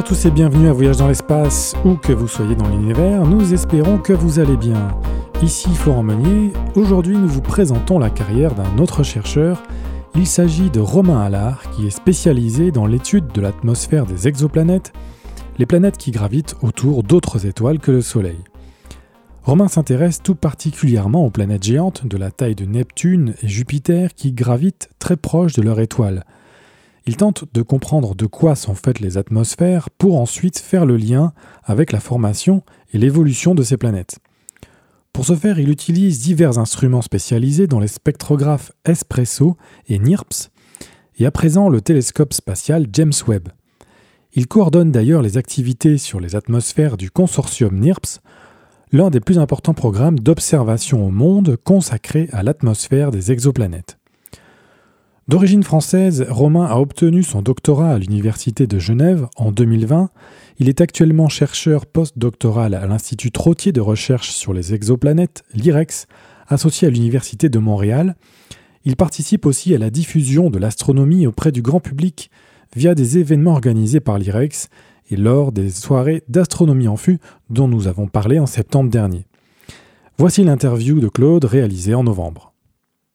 à tous et bienvenue à Voyage dans l'espace, où que vous soyez dans l'univers, nous espérons que vous allez bien. Ici Florent Meunier, aujourd'hui nous vous présentons la carrière d'un autre chercheur. Il s'agit de Romain Allard, qui est spécialisé dans l'étude de l'atmosphère des exoplanètes, les planètes qui gravitent autour d'autres étoiles que le Soleil. Romain s'intéresse tout particulièrement aux planètes géantes de la taille de Neptune et Jupiter qui gravitent très proches de leur étoile – il tente de comprendre de quoi sont faites les atmosphères pour ensuite faire le lien avec la formation et l'évolution de ces planètes. Pour ce faire, il utilise divers instruments spécialisés dont les spectrographes Espresso et NIRPS, et à présent le télescope spatial James Webb. Il coordonne d'ailleurs les activités sur les atmosphères du consortium NIRPS, l'un des plus importants programmes d'observation au monde consacré à l'atmosphère des exoplanètes. D'origine française, Romain a obtenu son doctorat à l'Université de Genève en 2020. Il est actuellement chercheur postdoctoral à l'Institut Trottier de recherche sur les exoplanètes, l'IREX, associé à l'Université de Montréal. Il participe aussi à la diffusion de l'astronomie auprès du grand public via des événements organisés par l'IREX et lors des soirées d'astronomie en fût dont nous avons parlé en septembre dernier. Voici l'interview de Claude réalisée en novembre.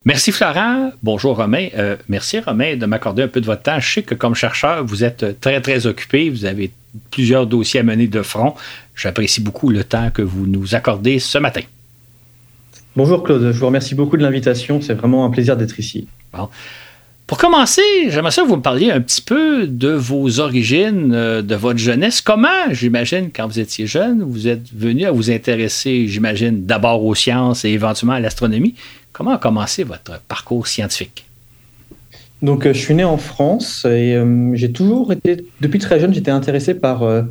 Merci Florent. Bonjour Romain. Euh, merci Romain de m'accorder un peu de votre temps. Je sais que comme chercheur, vous êtes très très occupé. Vous avez plusieurs dossiers à mener de front. J'apprécie beaucoup le temps que vous nous accordez ce matin. Bonjour Claude, je vous remercie beaucoup de l'invitation. C'est vraiment un plaisir d'être ici. Pour commencer, j'aimerais ça que vous me parliez un petit peu de vos origines, euh, de votre jeunesse. Comment, j'imagine, quand vous étiez jeune, vous êtes venu à vous intéresser, j'imagine, d'abord aux sciences et éventuellement à l'astronomie? Comment a commencé votre parcours scientifique? Donc, euh, je suis né en France et euh, j'ai toujours été, depuis très jeune, j'étais intéressé par euh,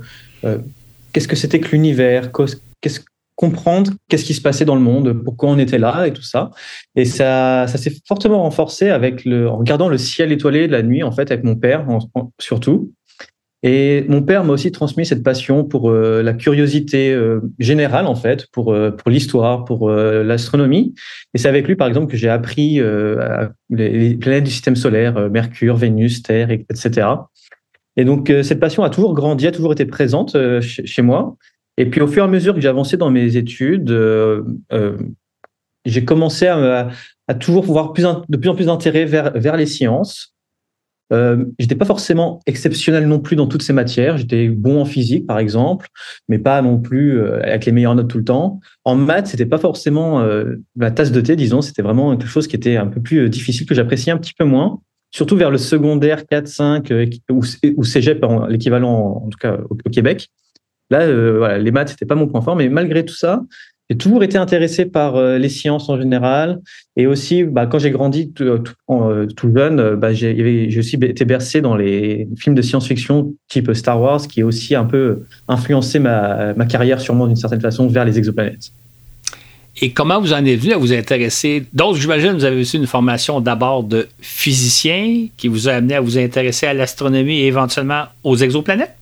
qu'est-ce que c'était que l'univers, comprendre qu'est-ce qui se passait dans le monde, pourquoi on était là et tout ça. Et ça, ça s'est fortement renforcé avec le, en regardant le ciel étoilé de la nuit, en fait, avec mon père surtout. Et mon père m'a aussi transmis cette passion pour euh, la curiosité euh, générale, en fait, pour, euh, pour l'histoire, pour l'astronomie. Et c'est avec lui, par exemple, que j'ai appris les, planètes du système solaire, Mercure, Vénus, Terre, etc. Et donc, cette passion a toujours grandi, a toujours été présente chez, moi. Et puis, au fur et à mesure que avancé dans mes études, j'ai commencé à, à, toujours voir plus, de plus en plus d'intérêt vers, vers les sciences. Euh, j'étais pas forcément exceptionnel non plus dans toutes ces matières. J'étais bon en physique, par exemple, mais pas non plus euh, avec les meilleures notes tout le temps. En maths, c'était pas forcément euh, la tasse de thé, disons. C'était vraiment quelque chose qui était un peu plus euh, difficile, que j'appréciais un petit peu moins. Surtout vers le secondaire 4, 5 ou, ou cégep, l'équivalent en tout cas au, Québec. Là, les maths, c'était pas mon point fort, mais malgré tout ça, j'ai toujours été intéressé par euh, les sciences en général. Et aussi, bah, quand j'ai grandi tout, euh, euh, jeune, bah, j'ai aussi été bercé dans les films de science-fiction type Star Wars, qui a aussi un peu influencé ma, carrière, sûrement d'une certaine façon, vers les exoplanètes. Et comment vous en êtes venu à vous intéresser? Donc, j'imagine vous avez reçu une formation d'abord de physicien qui vous a amené à vous intéresser à l'astronomie et éventuellement aux exoplanètes?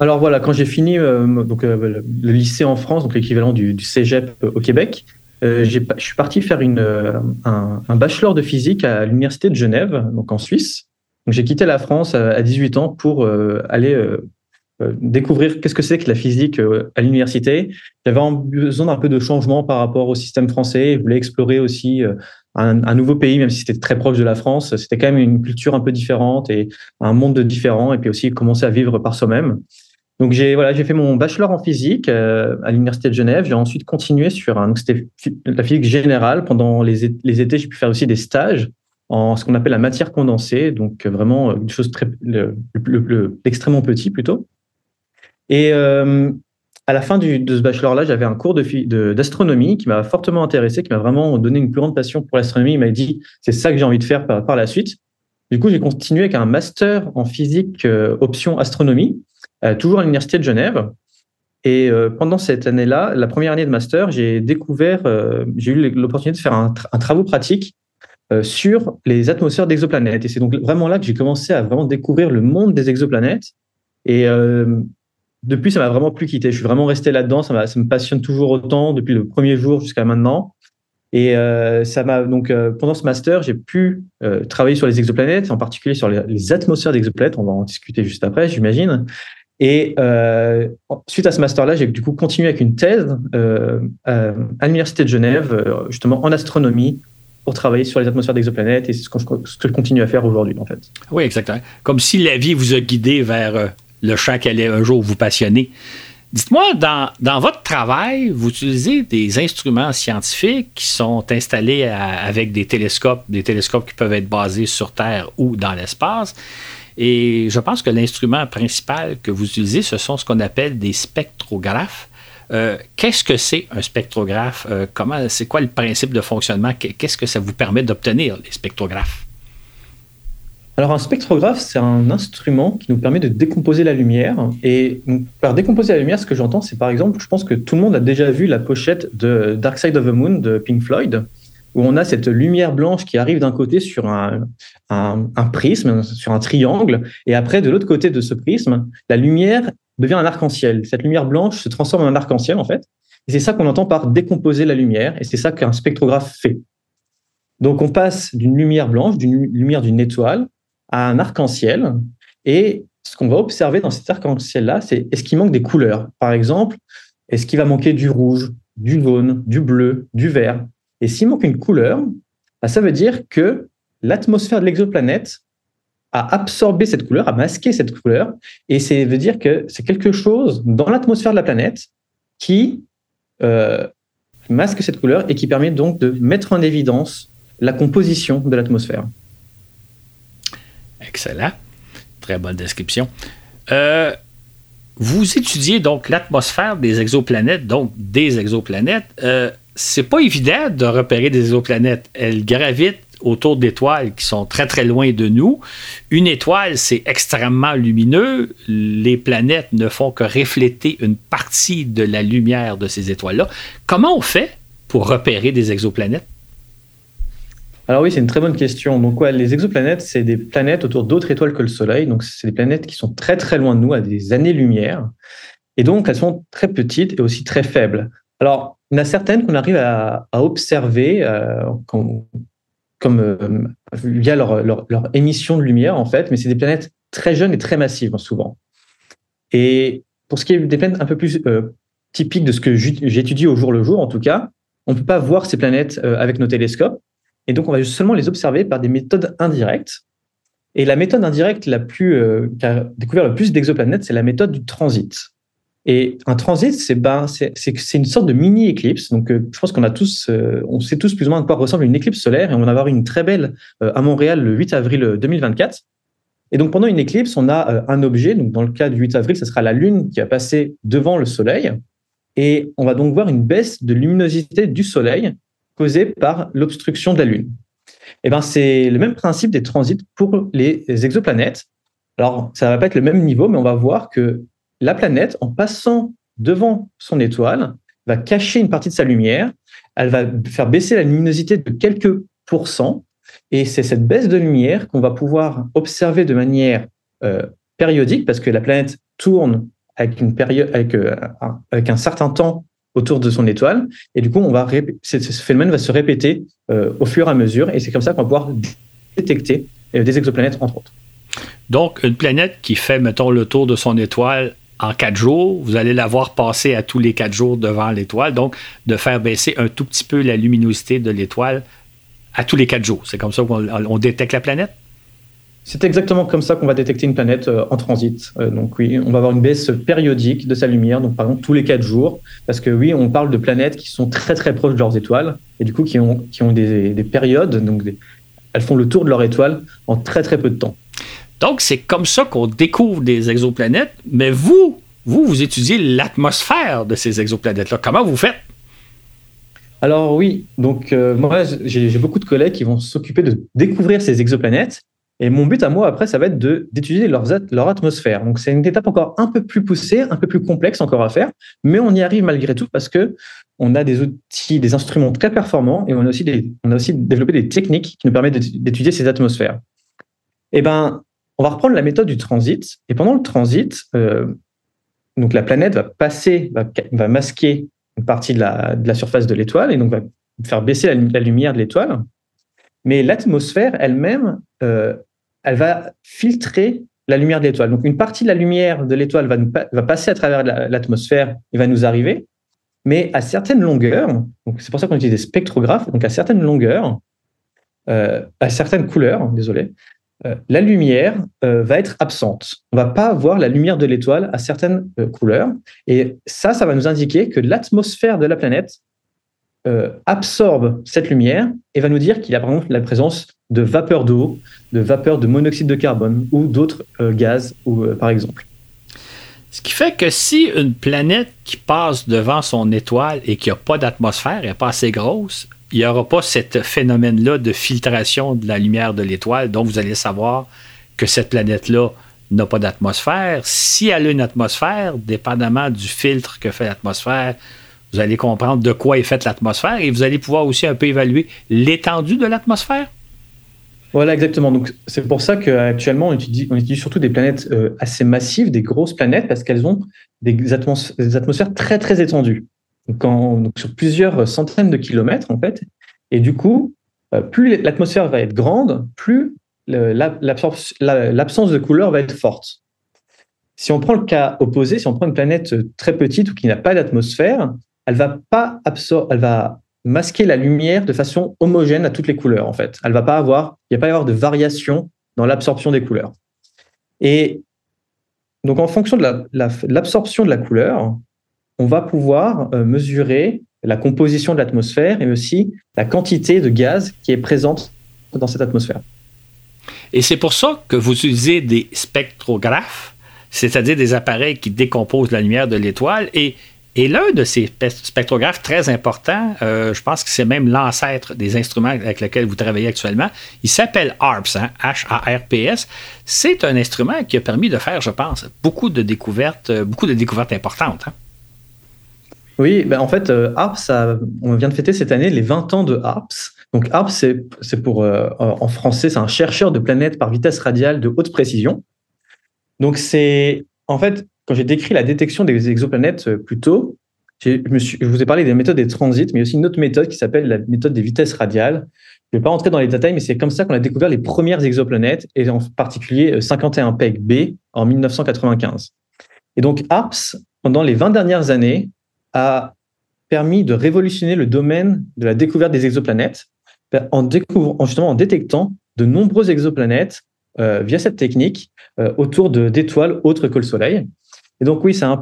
Alors voilà, quand j'ai fini euh, donc, euh, le lycée en France, donc l'équivalent du, cégep au Québec, euh, je suis parti faire une, un, bachelor de physique à l'université de Genève, donc en Suisse. Donc j'ai quitté la France à, 18 ans pour aller découvrir qu'est-ce que c'est que la physique à l'université. J'avais besoin d'un peu de changement par rapport au système français. Je voulais explorer aussi un, un, nouveau pays, même si c'était très proche de la France. C'était quand même une culture un peu différente et un monde différent. Et puis aussi commencer à vivre par soi-même. Donc j'ai voilà, fait mon bachelor en physique euh, à l'université de Genève. J'ai ensuite continué sur c'était la physique générale. Pendant les, étés, j'ai pu faire aussi des stages en ce qu'on appelle la matière condensée, donc vraiment une chose très le, extrêmement petit plutôt. Et euh, à la fin de ce bachelor-là, j'avais un cours d'astronomie qui m'a fortement intéressé, qui m'a vraiment donné une plus grande passion pour l'astronomie. Il m'a dit c'est ça que j'ai envie de faire par, la suite. Du coup, j'ai continué avec un master en physique euh, option astronomie euh, toujours à l'Université de Genève. Et pendant cette année-là, la première année de master, j'ai découvert, j'ai eu l'opportunité de faire un, un travaux pratique sur les atmosphères d'exoplanètes. Et c'est donc vraiment là que j'ai commencé à vraiment découvrir le monde des exoplanètes. Et depuis, ça m'a vraiment plus quitté. Je suis vraiment resté là-dedans. Ça, ça, me passionne toujours autant depuis le premier jour jusqu'à maintenant. Et ça m'a donc pendant ce master, j'ai pu travailler sur les exoplanètes, en particulier sur les, atmosphères d'exoplanètes. On va en discuter juste après, j'imagine. Et euh, suite à ce master-là, j'ai du coup continué avec une thèse euh, à l'Université de Genève, justement en astronomie, pour travailler sur les atmosphères d'exoplanètes, et c'est ce ce que je continue à faire aujourd'hui, en fait. Oui, exactement. Comme si la vie vous a guidé vers le champ qu'elle allait un jour vous passionner. Dites-moi, dans, dans, votre travail, vous utilisez des instruments scientifiques qui sont installés avec des télescopes, des télescopes qui peuvent être basés sur Terre ou dans l'espace. Et je pense que l'instrument principal que vous utilisez, ce sont ce qu'on appelle des spectrographes. Euh, qu'est-ce que c'est un spectrographe? Euh, comment, c'est quoi le principe de fonctionnement? Qu'est-ce que ça vous permet d'obtenir, les spectrographes? Alors un spectrographe, c'est un instrument qui nous permet de décomposer la lumière. Et par décomposer la lumière, ce que j'entends, c'est par exemple, je pense que tout le monde a déjà vu la pochette de Dark Side of the Moon de Pink Floyd, où on a cette lumière blanche qui arrive d'un côté sur un, prisme, sur un triangle, et après, de l'autre côté de ce prisme, la lumière devient un arc-en-ciel. Cette lumière blanche se transforme en un arc-en-ciel, en fait. Et c'est ça qu'on entend par décomposer la lumière, et c'est ça qu'un spectrographe fait. Donc on passe d'une lumière blanche, d'une lumière d'une étoile, à un arc-en-ciel. Et ce qu'on va observer dans cet arc-en-ciel-là, c'est est-ce qu'il manque des couleurs? Par exemple, est-ce qu'il va manquer du rouge, du jaune, du bleu, du vert? Et s'il manque une couleur, bah, ça veut dire que l'atmosphère de l'exoplanète a absorbé cette couleur, a masqué cette couleur, et ça veut dire que c'est quelque chose dans l'atmosphère de la planète qui euh, masque cette couleur et qui permet donc de mettre en évidence la composition de l'atmosphère. Excellent. Très bonne description. Euh, vous étudiez donc l'atmosphère des exoplanètes, donc des exoplanètes. Euh, c'est pas évident de repérer des exoplanètes. Elles gravitent autour d'étoiles qui sont très très loin de nous. Une étoile, c'est extrêmement lumineux. Les planètes ne font que refléter une partie de la lumière de ces étoiles-là. Comment on fait pour repérer des exoplanètes? Alors oui, c'est une très bonne question. Donc les exoplanètes, c'est des planètes autour d'autres étoiles que le Soleil. Donc c'est des planètes qui sont très très loin de nous, à des années-lumière. Et donc elles sont très petites et aussi très faibles. Alors il y en a certaines qu'on arrive à, observer euh, comme euh, via leur, leur, émission de lumière en fait, mais c'est des planètes très jeunes et très massives souvent. Et pour ce qui est des planètes un peu plus euh, typiques de ce que j'étudie au jour le jour, en tout cas, on ne peut pas voir ces planètes avec nos télescopes. Et donc, on va seulement les observer par des méthodes indirectes. Et la méthode indirecte la plus, euh, qui a découvert le plus d'exoplanètes, c'est la méthode du transit. Et un transit, c'est ben, une sorte de mini éclipse. Donc, euh, je pense qu'on a tous, euh, on sait tous plus ou moins à quoi ressemble une éclipse solaire, et on va avoir une très belle à Montréal le 8 avril 2024. Et donc, pendant une éclipse, on a un objet. Donc, dans le cas du 8 avril, ce sera la Lune qui va passer devant le Soleil, et on va donc voir une baisse de luminosité du Soleil par l'obstruction de la Lune. Et eh ben, c'est le même principe des transits pour les exoplanètes. Alors, ça va pas être le même niveau, mais on va voir que la planète, en passant devant son étoile, va cacher une partie de sa lumière. Elle va faire baisser la luminosité de quelques pourcents. Et c'est cette baisse de lumière qu'on va pouvoir observer de manière euh, périodique, parce que la planète tourne avec, une période, euh, avec un certain temps autour de son étoile. Et du coup, on va ce phénomène va se répéter euh, au fur et à mesure. Et c'est comme ça qu'on va pouvoir détecter euh, des exoplanètes, entre autres. Donc, une planète qui fait, mettons, le tour de son étoile en quatre jours, vous allez la voir passer à tous les quatre jours devant l'étoile. Donc, de faire baisser un tout petit peu la luminosité de l'étoile à tous les quatre jours. C'est comme ça qu'on détecte la planète? C'est exactement comme ça qu'on va détecter une planète euh, en transit. Euh, donc oui, on va avoir une baisse périodique de sa lumière, donc par exemple tous les quatre jours, parce que oui, on parle de planètes qui sont très très proches de leurs étoiles et du coup qui ont, qui ont des, périodes, donc elles font le tour de leur étoile en très très peu de temps. Donc c'est comme ça qu'on découvre des exoplanètes, mais vous, vous, vous étudiez l'atmosphère de ces exoplanètes-là. Comment vous faites? Alors oui, donc euh, moi j'ai beaucoup de collègues qui vont s'occuper de découvrir ces exoplanètes et mon but à moi, après, ça va être d'étudier leur, atmosphère. Donc, c'est une étape encore un peu plus poussée, un peu plus complexe encore à faire, mais on y arrive malgré tout parce que on a des outils, des instruments très performants et on a aussi, on a aussi développé des techniques qui nous permettent d'étudier ces atmosphères. Eh ben, on va reprendre la méthode du transit. Et pendant le transit, euh, donc la planète va passer, va, masquer une partie de la, de la surface de l'étoile et donc va faire baisser la lumière de l'étoile. Mais l'atmosphère elle-même, euh, elle va filtrer la lumière de l'étoile. Donc, une partie de la lumière de l'étoile va, passer à travers l'atmosphère et va nous arriver, mais à certaines longueurs, c'est pour ça qu'on utilise des spectrographes, donc à certaines longueurs, euh, à certaines couleurs, désolé, euh, la lumière va être absente. On va pas voir la lumière de l'étoile à certaines couleurs, et ça, ça va nous indiquer que l'atmosphère de la planète absorbe cette lumière et va nous dire qu'il y a par exemple la présence de vapeur d'eau, de vapeur de monoxyde de carbone ou d'autres gaz, ou, par exemple. Ce qui fait que si une planète qui passe devant son étoile et qui n'a pas d'atmosphère, n'est pas assez grosse, il n'y aura pas ce phénomène-là de filtration de la lumière de l'étoile, donc vous allez savoir que cette planète-là n'a pas d'atmosphère. Si elle a une atmosphère, dépendamment du filtre que fait l'atmosphère, vous allez comprendre de quoi est faite l'atmosphère et vous allez pouvoir aussi un peu évaluer l'étendue de l'atmosphère. Voilà, exactement. Donc, c'est pour ça qu'actuellement, on utilise, on surtout des planètes euh, assez massives, des grosses planètes, parce qu'elles ont des, atmosphères très, très étendues. Donc, sur plusieurs centaines de kilomètres, en fait. Et du coup, euh, plus l'atmosphère va être grande, plus l'absence de couleur va être forte. Si on prend le cas opposé, si on prend une planète très petite ou qui n'a pas d'atmosphère, elle va pas elle va masquer la lumière de façon homogène à toutes les couleurs, en fait. Elle va pas avoir, il pas avoir de variation dans l'absorption des couleurs. Et donc, en fonction de l'absorption de la couleur, on va pouvoir euh, mesurer la composition de l'atmosphère et aussi la quantité de gaz qui est présente dans cette atmosphère. Et c'est pour ça que vous utilisez des spectrographes, c'est-à-dire des appareils qui décomposent la lumière de l'étoile et et l'un de ces spectrographes très importants, euh, je pense que c'est même l'ancêtre des instruments avec lesquels vous travaillez actuellement, il s'appelle HARPS, H-A-R-P-S. Hein, c'est un instrument qui a permis de faire, je pense, beaucoup de découvertes, euh, beaucoup de découvertes importantes. Hein. Oui, ben en fait, euh, HARPS, on vient de fêter cette année les 20 ans de HARPS. Donc HARPS, c'est pour, en français, c'est un chercheur de planètes par vitesse radiale de haute précision. Donc c'est, en fait, quand j'ai décrit la détection des exoplanètes euh, plus tôt, je, vous ai parlé des méthodes des transits, mais aussi une autre méthode qui s'appelle la méthode des vitesses radiales. Je ne vais pas rentrer dans les détails, mais c'est comme ça qu'on a découvert les premières exoplanètes, et en particulier 51 euh, PEG B en 1995. Et donc, ARPS, pendant les 20 dernières années, a permis de révolutionner le domaine de la découverte des exoplanètes en, découvrant, justement en détectant de nombreuses exoplanètes euh, via cette technique autour d'étoiles autres que le Soleil. Et donc oui, c'est un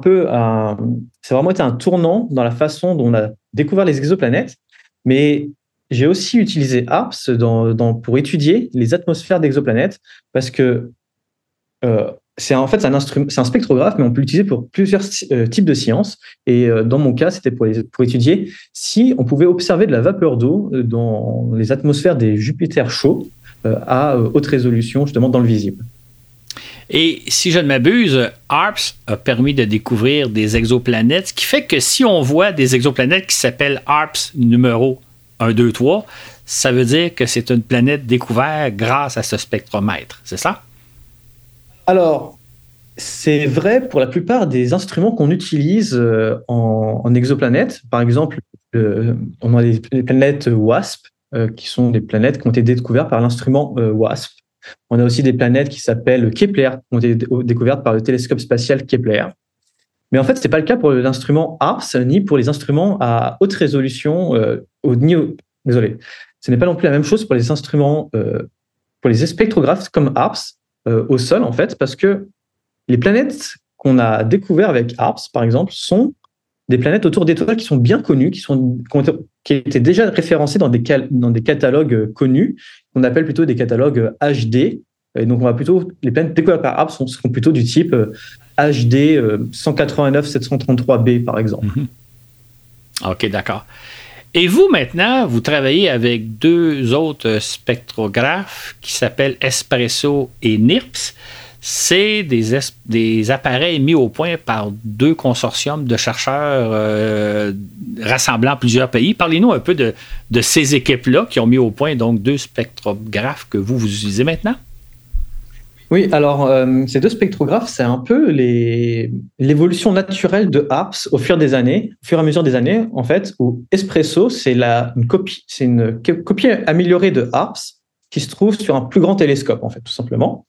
vraiment été un tournant dans la façon dont on a découvert les exoplanètes. Mais j'ai aussi utilisé ARPS pour étudier les atmosphères d'exoplanètes parce que euh, c'est en fait un c'est un spectrographe, mais on peut l'utiliser pour plusieurs euh, types de sciences. Et euh, dans mon cas, c'était pour, pour étudier si on pouvait observer de la vapeur d'eau dans les atmosphères des Jupiters chauds à haute résolution, justement dans le visible. Et si je ne m'abuse, ARPS a permis de découvrir des exoplanètes, ce qui fait que si on voit des exoplanètes qui s'appellent ARPS numéro 1, 2, 3, ça veut dire que c'est une planète découverte grâce à ce spectromètre, c'est ça? Alors, c'est vrai pour la plupart des instruments qu'on utilise euh, en, exoplanètes. Par exemple, on a les, planètes WASP, euh, qui sont des planètes qui ont été découvertes par l'instrument euh, WASP. On a aussi des planètes qui s'appellent Kepler, qui ont été découvertes par le télescope spatial Kepler. Mais en fait, ce n'est pas le cas pour l'instrument ARPS, ni pour les instruments à haute résolution. Euh, désolé, ce n'est pas non plus la même chose pour les instruments, euh, pour les spectrographes comme ARPS euh, au sol, en fait, parce que les planètes qu'on a découvertes avec ARPS, par exemple, sont des planètes autour d'étoiles qui sont bien connues, qui, sont, étaient déjà référencées dans des, dans des catalogues connus qu'on appelle plutôt des catalogues HD. Et donc, on va plutôt, les planètes découvertes par Arps seront plutôt du type HD 189-733b, par exemple. Mhm. OK, d'accord. Et vous, maintenant, vous travaillez avec deux autres spectrographes qui s'appellent Espresso et NIRPS. C'est des, appareils mis au point par deux consortiums de chercheurs euh, rassemblant plusieurs pays. Parlez-nous un peu de, ces équipes-là qui ont mis au point donc deux spectrographes que vous, vous utilisez maintenant. Oui, alors euh, ces deux spectrographes, c'est un peu l'évolution naturelle de ARPS au fur et à mesure des années, en fait, où Espresso, c'est une copie, améliorée de ARPS qui se trouve sur un plus grand télescope, en fait, tout simplement.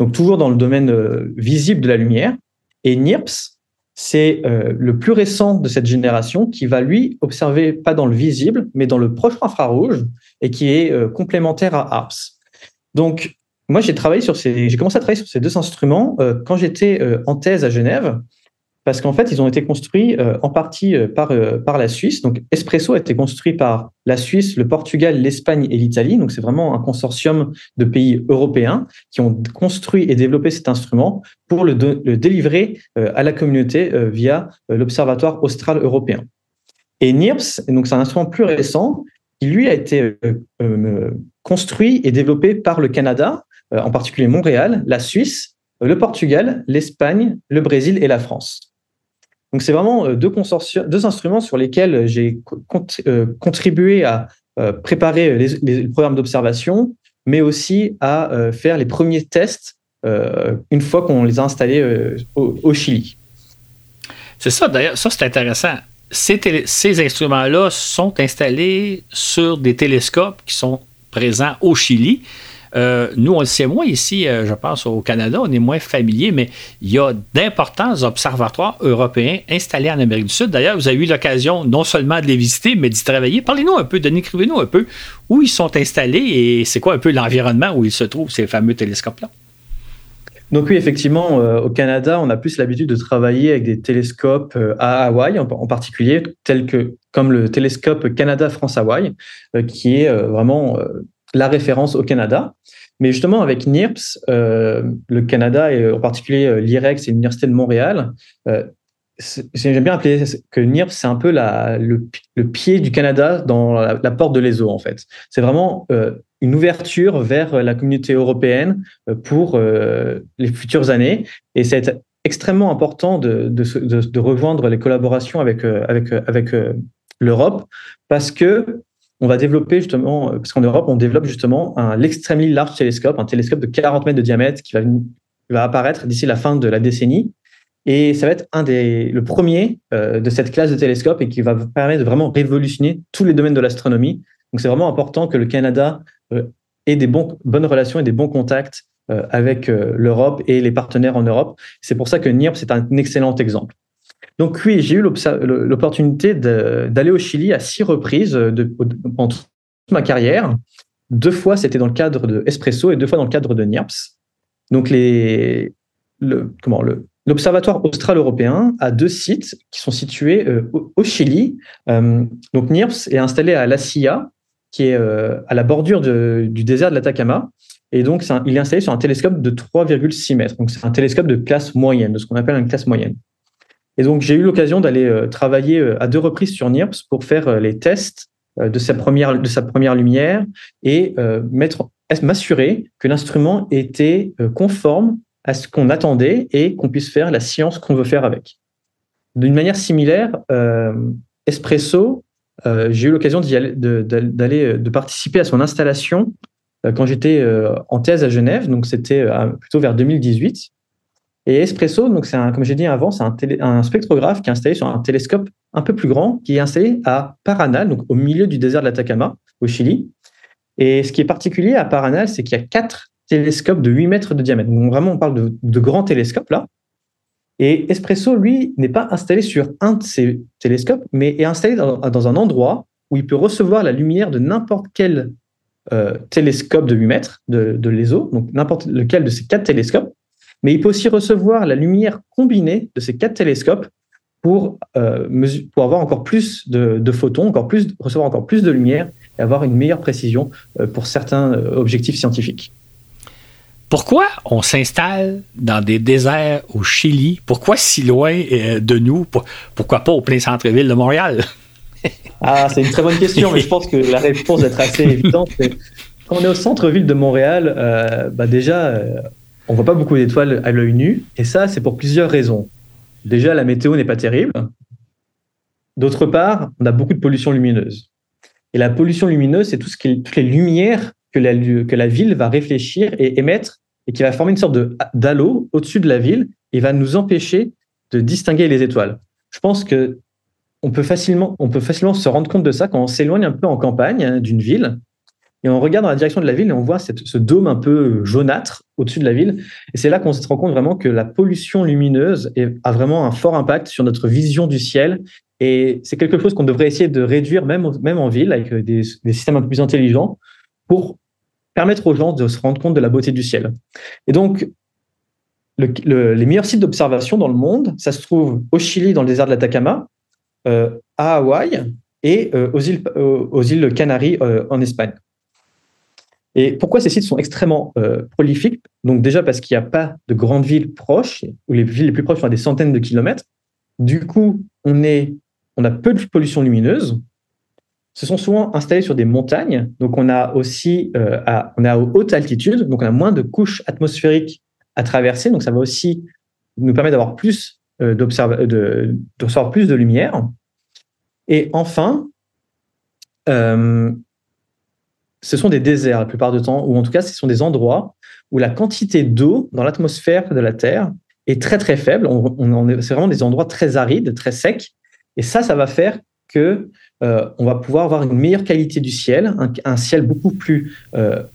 Donc toujours dans le domaine visible de la lumière. Et NIRPS, c'est le plus récent de cette génération qui va lui observer pas dans le visible, mais dans le proche infrarouge et qui est complémentaire à ARPS. Donc moi, j'ai travaillé sur ces, j'ai commencé à travailler sur ces deux instruments quand j'étais en thèse à Genève parce qu'en fait, ils ont été construits euh, en partie euh, par, euh, par la Suisse. Donc, Espresso a été construit par la Suisse, le Portugal, l'Espagne et l'Italie. Donc, c'est vraiment un consortium de pays européens qui ont construit et développé cet instrument pour le, délivrer à la communauté via l'Observatoire austral européen. Et NIRPS, donc c'est un instrument plus récent, qui lui a été construit et développé par le Canada, en particulier Montréal, la Suisse, le Portugal, l'Espagne, le Brésil et la France. Donc c'est vraiment euh, deux, instruments sur lesquels j'ai euh, contribué à euh, préparer les, programmes d'observation, mais aussi à faire les premiers tests une fois qu'on les a installés au, Chili. C'est ça, d'ailleurs, ça c'est intéressant. Ces instruments-là sont installés sur des télescopes qui sont présents au Chili. Euh, nous, on le sait moins ici, euh, je pense, au Canada, on est moins familier, mais il y a d'importants observatoires européens installés en Amérique du Sud. D'ailleurs, vous avez eu l'occasion non seulement de les visiter, mais d'y travailler. Parlez-nous un peu, Denis, écrivez-nous un peu où ils sont installés et c'est quoi un peu l'environnement où ils se trouvent, ces fameux télescopes-là? Donc oui, effectivement, euh, au Canada, on a plus l'habitude de travailler avec des télescopes à Hawaï en, particulier, tels que comme le télescope Canada-France-Hawaï, qui est vraiment la référence au Canada. Mais justement, avec NIRPS, euh, le Canada et en particulier euh, l'IREX et l'Université de Montréal, euh, j'aime bien appeler que NIRPS, c'est un peu la, le, pied du Canada dans la, porte de l'ESO, en fait. C'est vraiment une ouverture vers la communauté européenne pour les futures années. Et c'est extrêmement important de, de, de, rejoindre les collaborations avec, avec, avec l'Europe parce que on va développer justement, euh, parce qu'en Europe, on développe justement un l'extremely large télescope, un télescope de 40 mètres de diamètre qui va, apparaître d'ici la fin de la décennie. Et ça va être un des, le premier euh, de cette classe de télescope et qui va permettre de vraiment révolutionner tous les domaines de l'astronomie. Donc c'est vraiment important que le Canada euh, ait des bonnes relations et des bons contacts avec l'Europe et les partenaires en Europe. C'est pour ça que NIRP, c'est un excellent exemple. Donc oui, j'ai eu l'opportunité d'aller au Chili à six reprises de, pendant toute ma carrière. Deux fois, c'était dans le cadre de Espresso et deux fois dans le cadre de NIRPS. Donc L'Observatoire austral européen a deux sites qui sont situés euh, au, Chili. Euh, donc NIRPS est installé à La Silla, qui est euh, à la bordure du désert de l'Atacama. Et donc, il est installé sur un télescope de 3,6 mètres. Donc, c'est un télescope de classe moyenne, de ce qu'on appelle une classe moyenne. Et donc, j'ai eu l'occasion d'aller euh, travailler euh, à deux reprises sur NIRPS pour faire euh, les tests de sa première, de sa première lumière et m'assurer que l'instrument était conforme à ce qu'on attendait et qu'on puisse faire la science qu'on veut faire avec. D'une manière similaire, Espresso, j'ai eu l'occasion d'aller, de, participer à son installation quand j'étais en thèse à Genève, donc c'était plutôt vers 2018. Et Espresso, donc c'est comme j'ai dit avant, c'est un, spectrographe qui est installé sur un télescope un peu plus grand, qui est installé à Paranal, donc au milieu du désert de l'Atacama, au Chili. Et ce qui est particulier à Paranal, c'est qu'il y a quatre télescopes de 8 mètres de diamètre. Donc vraiment, on parle de, grands télescopes là. Et Espresso, lui, n'est pas installé sur un de ces télescopes, mais est installé dans, un endroit où il peut recevoir la lumière de n'importe quel euh, télescope de 8 mètres de, de l'ESO, donc n'importe lequel de ces quatre télescopes, mais il peut aussi recevoir la lumière combinée de ces quatre télescopes pour, euh, pour avoir encore plus de, photons, encore plus, recevoir encore plus de lumière et avoir une meilleure précision euh, pour certains euh, objectifs scientifiques. Pourquoi on s'installe dans des déserts au Chili? Pourquoi si loin de nous? Pourquoi pas au plein centre-ville de Montréal? ah, c'est une très bonne question, mais je pense que la réponse être assez évidente. Quand on est au centre-ville de Montréal, bah déjà, on voit pas beaucoup d'étoiles à l'œil nu, et ça, c'est pour plusieurs raisons. Déjà, la météo n'est pas terrible. D'autre part, on a beaucoup de pollution lumineuse. Et la pollution lumineuse, c'est tout ce qui, toutes les lumières que la, ville va réfléchir et émettre, et qui va former une sorte d'halo au-dessus de la ville, et va nous empêcher de distinguer les étoiles. Je pense que on peut facilement, on peut facilement se rendre compte de ça quand on s'éloigne un peu en campagne hein, d'une ville et on regarde dans la direction de la ville et on voit ce dôme un peu jaunâtre au-dessus de la ville. Et c'est là qu'on se rend compte vraiment que la pollution lumineuse a vraiment un fort impact sur notre vision du ciel. Et c'est quelque chose qu'on devrait essayer de réduire même, même en ville avec des, des systèmes un peu plus intelligents pour permettre aux gens de se rendre compte de la beauté du ciel. Et donc, les meilleurs sites d'observation dans le monde, ça se trouve au Chili, dans le désert de l'Atacama, euh, à Hawaï et euh, aux, îles, euh, aux îles Canaries en Espagne. Et pourquoi ces sites sont extrêmement prolifiques? Donc déjà parce qu'il n'y a pas de grandes villes proches, ou les villes les plus proches sont à des centaines de kilomètres. Du coup, on, est, on a peu de pollution lumineuse. Ce sont souvent installés sur des montagnes, donc on a aussi est à haute altitude, donc on a moins de couches atmosphériques à traverser. Donc, ça va aussi nous permettre d'avoir plus euh, d'observer, de plus de lumière. Et enfin, euh, ce sont des déserts la plupart du temps, ou en tout cas, ce sont des endroits où la quantité d'eau dans l'atmosphère de la Terre est très très faible. On, c'est vraiment des endroits très arides, très secs. Et ça, ça va faire que euh, on va pouvoir avoir une meilleure qualité du ciel, un, ciel beaucoup plus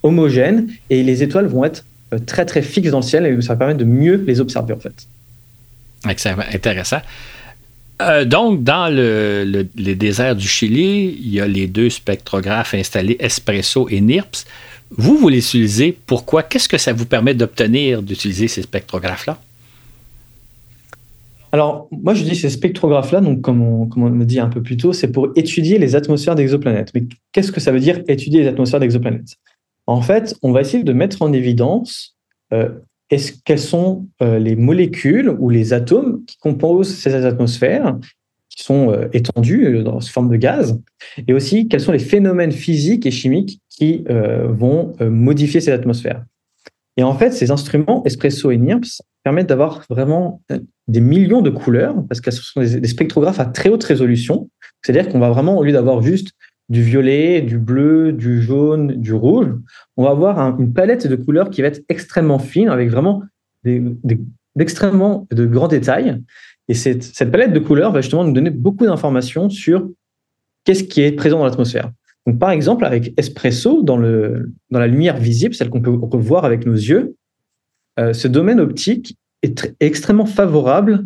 homogène, et les étoiles vont être euh, très très fixe dans le ciel et ça permet de mieux les observer en fait. Excellent, intéressant. Euh, donc, dans le, les déserts du Chili, il y a les deux spectrographes installés Espresso et NIRPS. Vous, vous les utilisez. Pourquoi? Qu'est-ce que ça vous permet d'obtenir d'utiliser ces spectrographes-là? Alors, moi, je dis ces spectrographes-là, donc comme on, comme on me dit un peu plus tôt, c'est pour étudier les atmosphères d'exoplanètes. Mais qu'est-ce que ça veut dire étudier les atmosphères d'exoplanètes? En fait, on va essayer de mettre en évidence euh, quelles sont euh, les molécules ou les atomes qui composent ces atmosphères, qui sont euh, étendus dans cette forme de gaz, et aussi quels sont les phénomènes physiques et chimiques qui vont modifier ces atmosphères? Et en fait, ces instruments, Espresso et NIRPS, permettent d'avoir vraiment des millions de couleurs, parce que ce sont des spectrographes à très haute résolution. C'est-à-dire qu'on va vraiment, au lieu d'avoir juste du violet, du bleu, du jaune, du rouge, on va avoir une palette de couleurs qui va être extrêmement fine, avec vraiment d'extrêmement de grands détails. Et cette, palette de couleurs va justement nous donner beaucoup d'informations sur qu'est-ce qui est présent dans l'atmosphère. Donc, par exemple, avec Espresso, dans, la lumière visible, celle qu'on peut revoir avec nos yeux, euh, ce domaine optique est, extrêmement favorable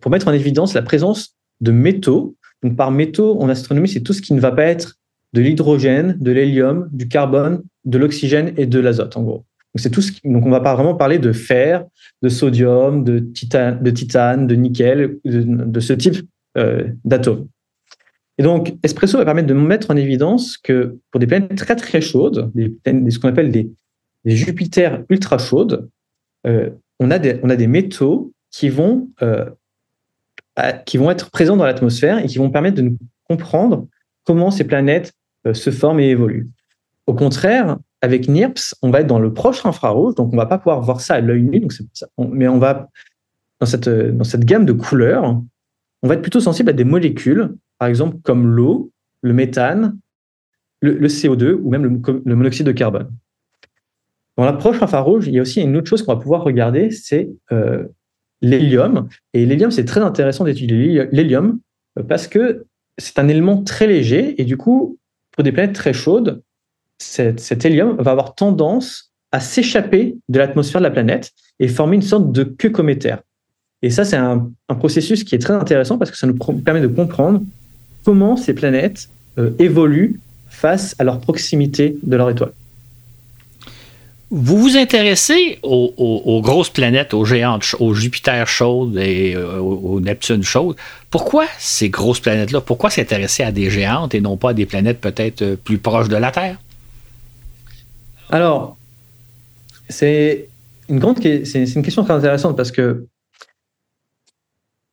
pour mettre en évidence la présence de métaux donc, par métaux en astronomie, c'est tout ce qui ne va pas être de l'hydrogène, de l'hélium, du carbone, de l'oxygène et de l'azote, en gros. Donc, c'est tout ce donc, on va pas vraiment parler de fer, de sodium, de titane, de, nickel, de, ce type euh, d'atomes. Et donc, Espresso va permettre de mettre en évidence que pour des planètes très très chaudes, des, ce qu'on appelle des, Jupiters ultra chaudes, euh, on, a des, on a des métaux qui vont euh, qui vont être présents dans l'atmosphère et qui vont permettre de nous comprendre comment ces planètes euh, se forment et évoluent. Au contraire, avec NIRPS, on va être dans le proche infrarouge, donc on va pas pouvoir voir ça à l'œil nu, donc ça. mais on va dans cette, dans cette gamme de couleurs, on va être plutôt sensible à des molécules, par exemple comme l'eau, le méthane, le, CO2 ou même le, monoxyde de carbone. Dans l'approche infrarouge, il y a aussi une autre chose qu'on va pouvoir regarder, c'est euh, l'hélium. Et l'hélium, c'est très intéressant d'étudier l'hélium parce que c'est un élément très léger et du coup, pour des planètes très chaudes, cet, hélium va avoir tendance à s'échapper de l'atmosphère de la planète et former une sorte de queue cométaire. Et ça, c'est un, processus qui est très intéressant parce que ça nous permet de comprendre comment ces planètes euh, évoluent face à leur proximité de leur étoile. Vous vous intéressez aux, grosses planètes, aux géantes, aux Jupiter chaudes et euh, aux, Neptune chaudes. Pourquoi ces grosses planètes-là? Pourquoi s'intéresser à des géantes et non pas à des planètes peut-être euh, plus proches de la Terre? Alors, c'est une grande c'est une question très intéressante parce que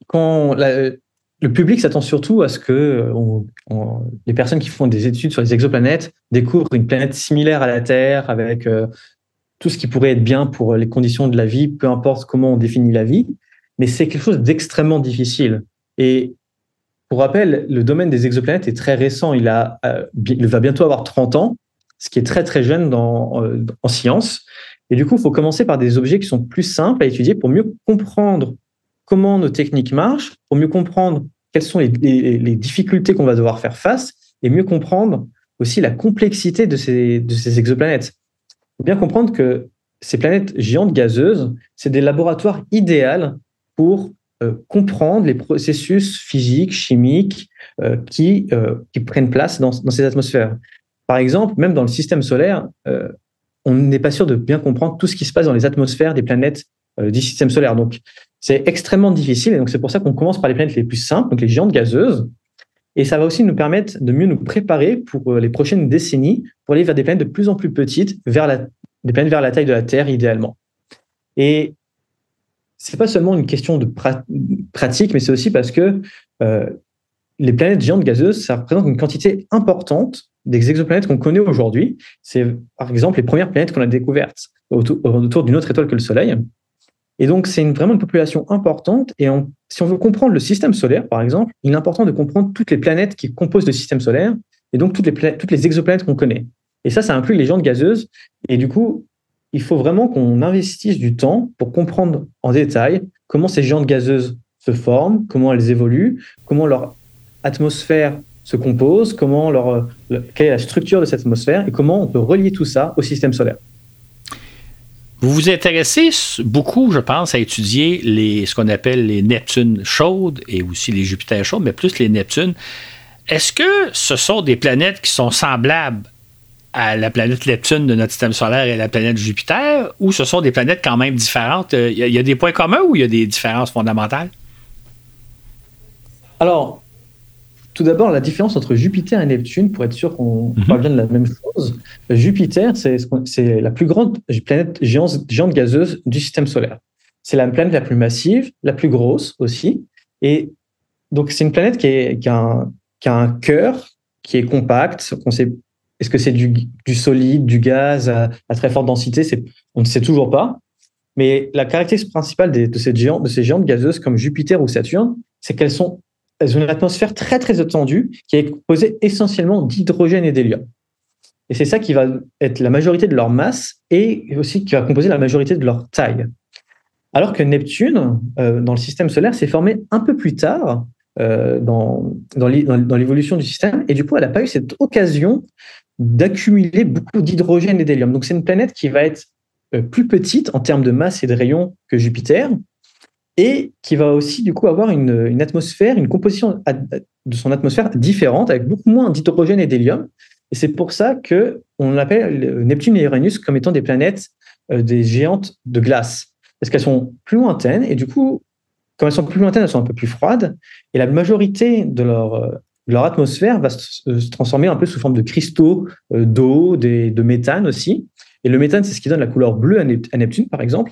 quand le public s'attend surtout à ce que les personnes qui font des études sur les exoplanètes découvrent une planète similaire à la Terre avec euh, tout ce qui pourrait être bien pour les conditions de la vie, peu importe comment on définit la vie, mais c'est quelque chose d'extrêmement difficile. Et pour rappel, le domaine des exoplanètes est très récent. Il, euh, va bientôt avoir 30 ans, ce qui est très très jeune euh, en science. Et du coup, il faut commencer par des objets qui sont plus simples à étudier pour mieux comprendre comment nos techniques marchent, pour mieux comprendre quelles sont les, difficultés qu'on va devoir faire face et mieux comprendre aussi la complexité de ces exoplanètes. Faut bien comprendre que ces planètes géantes gazeuses, c'est des laboratoires idéaux pour euh, comprendre les processus physiques, chimiques euh, qui, euh, qui prennent place dans, dans, ces atmosphères. Par exemple, même dans le système solaire, on n'est pas sûr de bien comprendre tout ce qui se passe dans les atmosphères des planètes du système solaire. Donc, c'est extrêmement difficile. Et donc, c'est pour ça qu'on commence par les planètes les plus simples, donc les géantes gazeuses. Et ça va aussi nous permettre de mieux nous préparer pour les prochaines décennies, pour aller vers des planètes de plus en plus petites, vers la, des planètes vers la taille de la Terre, idéalement. Et c'est pas seulement une question de pratique, mais c'est aussi parce que euh, les planètes géantes gazeuses, ça représente une quantité importante des exoplanètes qu'on connaît aujourd'hui. C'est par exemple les premières planètes qu'on a découvertes autour, d'une autre étoile que le Soleil. Et donc, c'est vraiment une population importante. Et si on veut comprendre le système solaire, par exemple, il est important de comprendre toutes les planètes qui composent le système solaire et donc toutes les, toutes les exoplanètes qu'on connaît. Et ça, ça inclut les géantes gazeuses. Et du coup, il faut vraiment qu'on investisse du temps pour comprendre en détail comment ces géantes gazeuses se forment, comment elles évoluent, comment leur atmosphère se compose, comment leur, quelle est la structure de cette atmosphère et comment on peut relier tout ça au système solaire. Vous vous intéressez beaucoup, je pense, à étudier les, ce qu'on appelle les Neptunes chaudes et aussi les Jupiters chaudes, mais plus les Neptunes. Est-ce que ce sont des planètes qui sont semblables à la planète Neptune de notre système solaire et la planète Jupiter, ou ce sont des planètes quand même différentes? Il y, a, des points communs ou il y a des différences fondamentales? Alors, tout d'abord, la différence entre Jupiter et Neptune, pour être sûr qu'on mhm. parle bien de la même chose, Jupiter, c'est la plus grande planète géante, gazeuse du système solaire. C'est la planète la plus massive, la plus grosse aussi. Et donc, c'est une planète qui, est, qui, a un, qui, a un, cœur qui est compact, sait est-ce que c'est du, solide, du gaz à, très forte densité? On ne sait toujours pas. Mais la caractéristique principale de, ces géants, de ces géantes gazeuses comme Jupiter ou Saturne, c'est qu'elles sont elles ont une atmosphère très très étendue qui est composée essentiellement d'hydrogène et d'hélium. Et c'est ça qui va être la majorité de leur masse et aussi qui va composer la majorité de leur taille. Alors que Neptune, euh, dans le système solaire, s'est formé un peu plus tard euh, dans, dans l'évolution du système. Et du coup, elle n'a pas eu cette occasion d'accumuler beaucoup d'hydrogène et d'hélium. Donc c'est une planète qui va être euh, plus petite en termes de masse et de rayons que Jupiter, et qui va aussi du coup avoir une, atmosphère, une composition de son atmosphère différente, avec beaucoup moins d'hydrogène et d'hélium. Et c'est pour ça que on appelle Neptune et Uranus comme étant des planètes euh, des géantes de glace, parce qu'elles sont plus lointaines, et du coup, comme elles sont plus lointaines, elles sont un peu plus froides, et la majorité de leur leur atmosphère va se, transformer un peu sous forme de cristaux euh, d'eau, de méthane aussi. Et le méthane, c'est ce qui donne la couleur bleue à, Neptune, par exemple.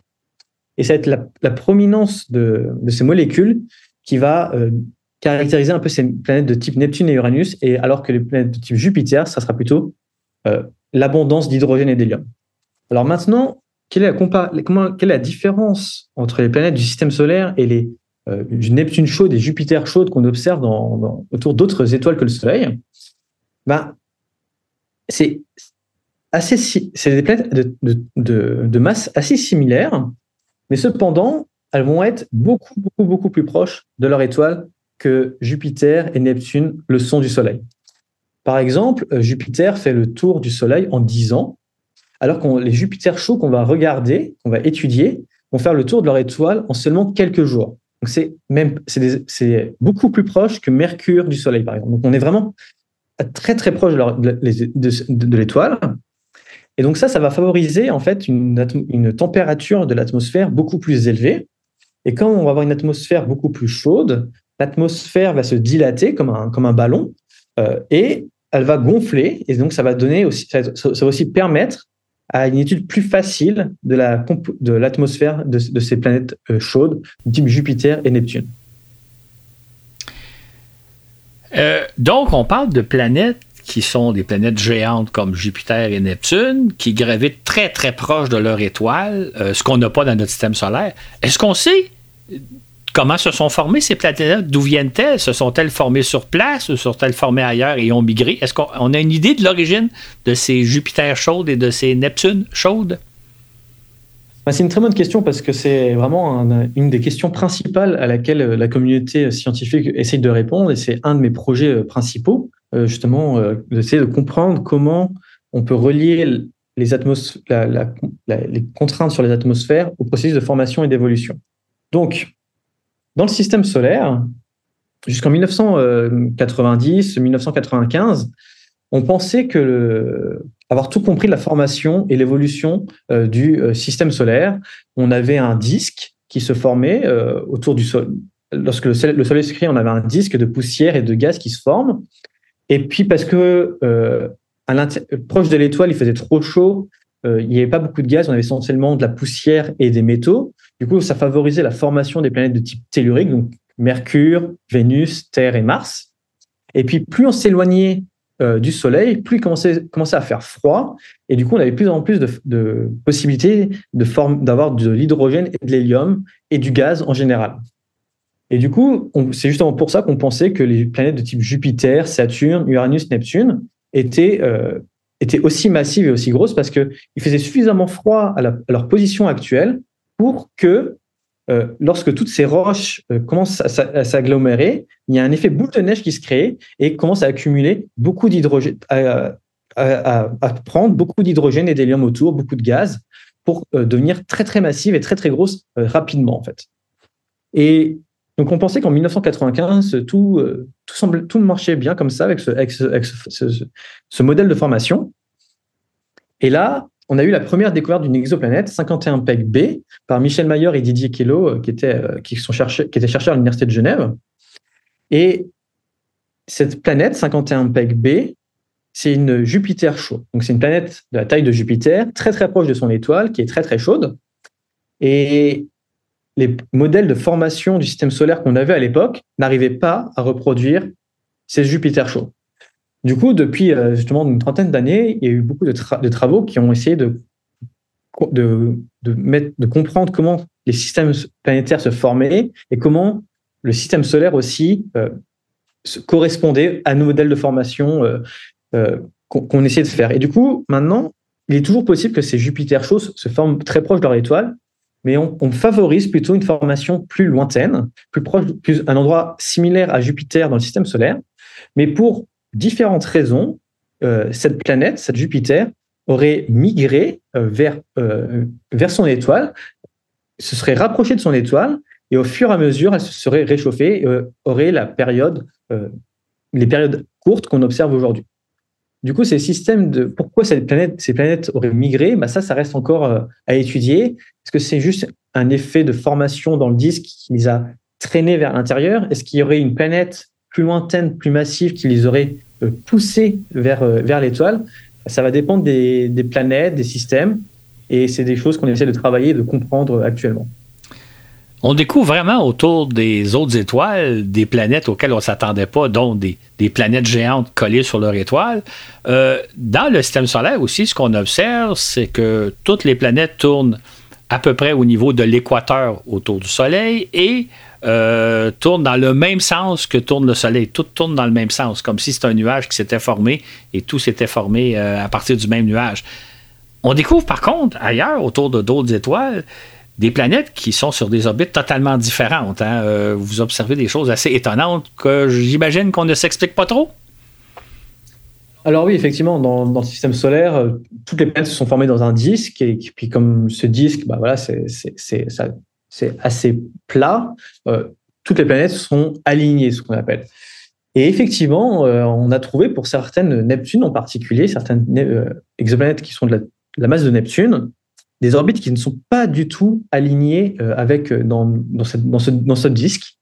Et ça va être la, prominence de, ces molécules qui va euh, caractériser un peu ces planètes de type Neptune et Uranus, et alors que les planètes de type Jupiter, ça sera plutôt euh, l'abondance d'hydrogène et d'hélium. Alors maintenant, quelle est, la différence entre les planètes du système solaire et les euh, Neptune chaude et Jupiter chaude qu'on observe autour d'autres étoiles que le Soleil, ben, c'est c'est des planètes de, masse assez similaires, mais cependant, elles vont être beaucoup, plus proches de leur étoile que Jupiter et Neptune le sont du Soleil. Par exemple, euh, Jupiter fait le tour du Soleil en 10 ans, alors que les Jupiters chauds qu'on va regarder, qu'on va étudier, vont faire le tour de leur étoile en seulement quelques jours. Donc c'est même c'est beaucoup plus proche que Mercure du Soleil par exemple. Donc on est vraiment très très proche de, l'étoile. Et donc ça, ça va favoriser en fait une, température de l'atmosphère beaucoup plus élevée. Et quand on va avoir une atmosphère beaucoup plus chaude, l'atmosphère va se dilater comme un, comme un ballon euh, et elle va gonfler. Et donc ça va donner aussi, ça va aussi permettre à une étude plus facile de la de l'atmosphère de, ces planètes euh, chaudes, type Jupiter et Neptune. Euh, donc, on parle de planètes qui sont des planètes géantes comme Jupiter et Neptune, qui gravitent très très proches de leur étoile, euh, ce qu'on n'a pas dans notre système solaire. Est-ce qu'on sait comment se sont formées ces planètes-là? D'où viennent-elles? Se sont-elles formées sur place ou sont-elles formées ailleurs et ont migré? Est-ce qu'on a une idée de l'origine de ces Jupiter chaudes et de ces Neptunes chaudes? Bah, c'est une très bonne question parce que c'est vraiment une des questions principales à laquelle la communauté scientifique essaye de répondre et c'est un de mes projets euh, principaux, euh, justement, euh, d'essayer de comprendre comment on peut relier les, contraintes sur les atmosphères au processus de formation et d'évolution. Donc, dans le système solaire, jusqu'en 1990-1995, on pensait que avoir tout compris de la formation et l'évolution euh, du euh, système solaire, on avait un disque qui se formait euh, autour du Soleil. Lorsque le soleil, le soleil se crée, on avait un disque de poussière et de gaz qui se forment. Et puis parce que à proche de l'étoile, il faisait trop chaud, il n'y avait pas beaucoup de gaz, on avait essentiellement de la poussière et des métaux. Du coup, ça favorisait la formation des planètes de type tellurique, donc Mercure, Vénus, Terre et Mars. Et puis, plus on s'éloignait euh, du Soleil, plus il commençait, à faire froid. Et du coup, on avait plus en plus de, possibilités d'avoir de, l'hydrogène et de l'hélium et du gaz en général. Et du coup, c'est justement pour ça qu'on pensait que les planètes de type Jupiter, Saturne, Uranus, Neptune étaient, euh, étaient aussi massives et aussi grosses parce qu'il faisait suffisamment froid à leur position actuelle pour que euh, lorsque toutes ces roches euh, commencent à, s'agglomérer, il y a un effet boule de neige qui se crée et commence à accumuler beaucoup d'hydrogène, à, prendre beaucoup d'hydrogène et d'hélium autour, beaucoup de gaz, pour devenir très très massive et très très grosse rapidement en fait. Et donc on pensait qu'en 1995 tout tout semble tout marchait bien comme ça avec ce modèle de formation. Et là, on a eu la première découverte d'une exoplanète, 51 PEG B, par Michel Mayer et Didier Queloz, euh, qui étaient, euh, qui, sont chercheurs, qui étaient chercheurs à l'Université de Genève. Et cette planète, 51 PEG B, c'est une Jupiter chaud. Donc, c'est une planète de la taille de Jupiter, très très proche de son étoile, qui est très très chaude. Et les modèles de formation du système solaire qu'on avait à l'époque n'arrivaient pas à reproduire ces Jupiter chauds. Du coup, depuis euh, justement une trentaine d'années, il y a eu beaucoup de, travaux qui ont essayé de, de, mettre, de comprendre comment les systèmes planétaires se formaient et comment le système solaire aussi euh, correspondait à nos modèles de formation euh, qu'on essayait de faire. Et du coup, maintenant, il est toujours possible que ces Jupiter chauds se forment très proches de leur étoile, mais on, favorise plutôt une formation plus lointaine, plus proche, un endroit similaire à Jupiter dans le système solaire. Mais pour différentes raisons, euh, cette planète, cette Jupiter, aurait migré euh, vers, euh, vers son étoile, se serait rapprochée de son étoile, et au fur et à mesure, elle se serait réchauffée, aurait la période, les périodes courtes qu'on observe aujourd'hui. Du coup, ces systèmes de pourquoi ces planètes auraient migré, bah ça, ça reste encore à étudier. Est-ce que c'est juste un effet de formation dans le disque qui les a traînés vers l'intérieur? Est-ce qu'il y aurait une planète plus lointaine, plus massive qui les aurait euh, poussés vers, euh, vers l'étoile? Ça va dépendre des, des planètes, des systèmes, et c'est des choses qu'on essaie de travailler, de comprendre actuellement. On découvre vraiment autour des autres étoiles des planètes auxquelles on ne s'attendait pas, dont des, planètes géantes collées sur leur étoile. Euh, dans le système solaire aussi, ce qu'on observe, c'est que toutes les planètes tournent à peu près au niveau de l'équateur autour du Soleil et euh, tourne dans le même sens que tourne le Soleil. Tout tourne dans le même sens, comme si c'était un nuage qui s'était formé et tout s'était formé euh, à partir du même nuage. On découvre par contre ailleurs, autour de d'autres étoiles, des planètes qui sont sur des orbites totalement différentes. Hein. Euh, vous observez des choses assez étonnantes que j'imagine qu'on ne s'explique pas trop? Alors oui, effectivement, dans, le système solaire, toutes les planètes se sont formées dans un disque, et puis comme ce disque, bah voilà, c'est, assez plat. Euh, toutes les planètes sont alignées, ce qu'on appelle. Et effectivement, euh, on a trouvé pour certaines Neptune en particulier, certaines euh, exoplanètes qui sont de la, masse de Neptune, des orbites qui ne sont pas du tout alignées avec dans, dans, ce, dans, ce, disque.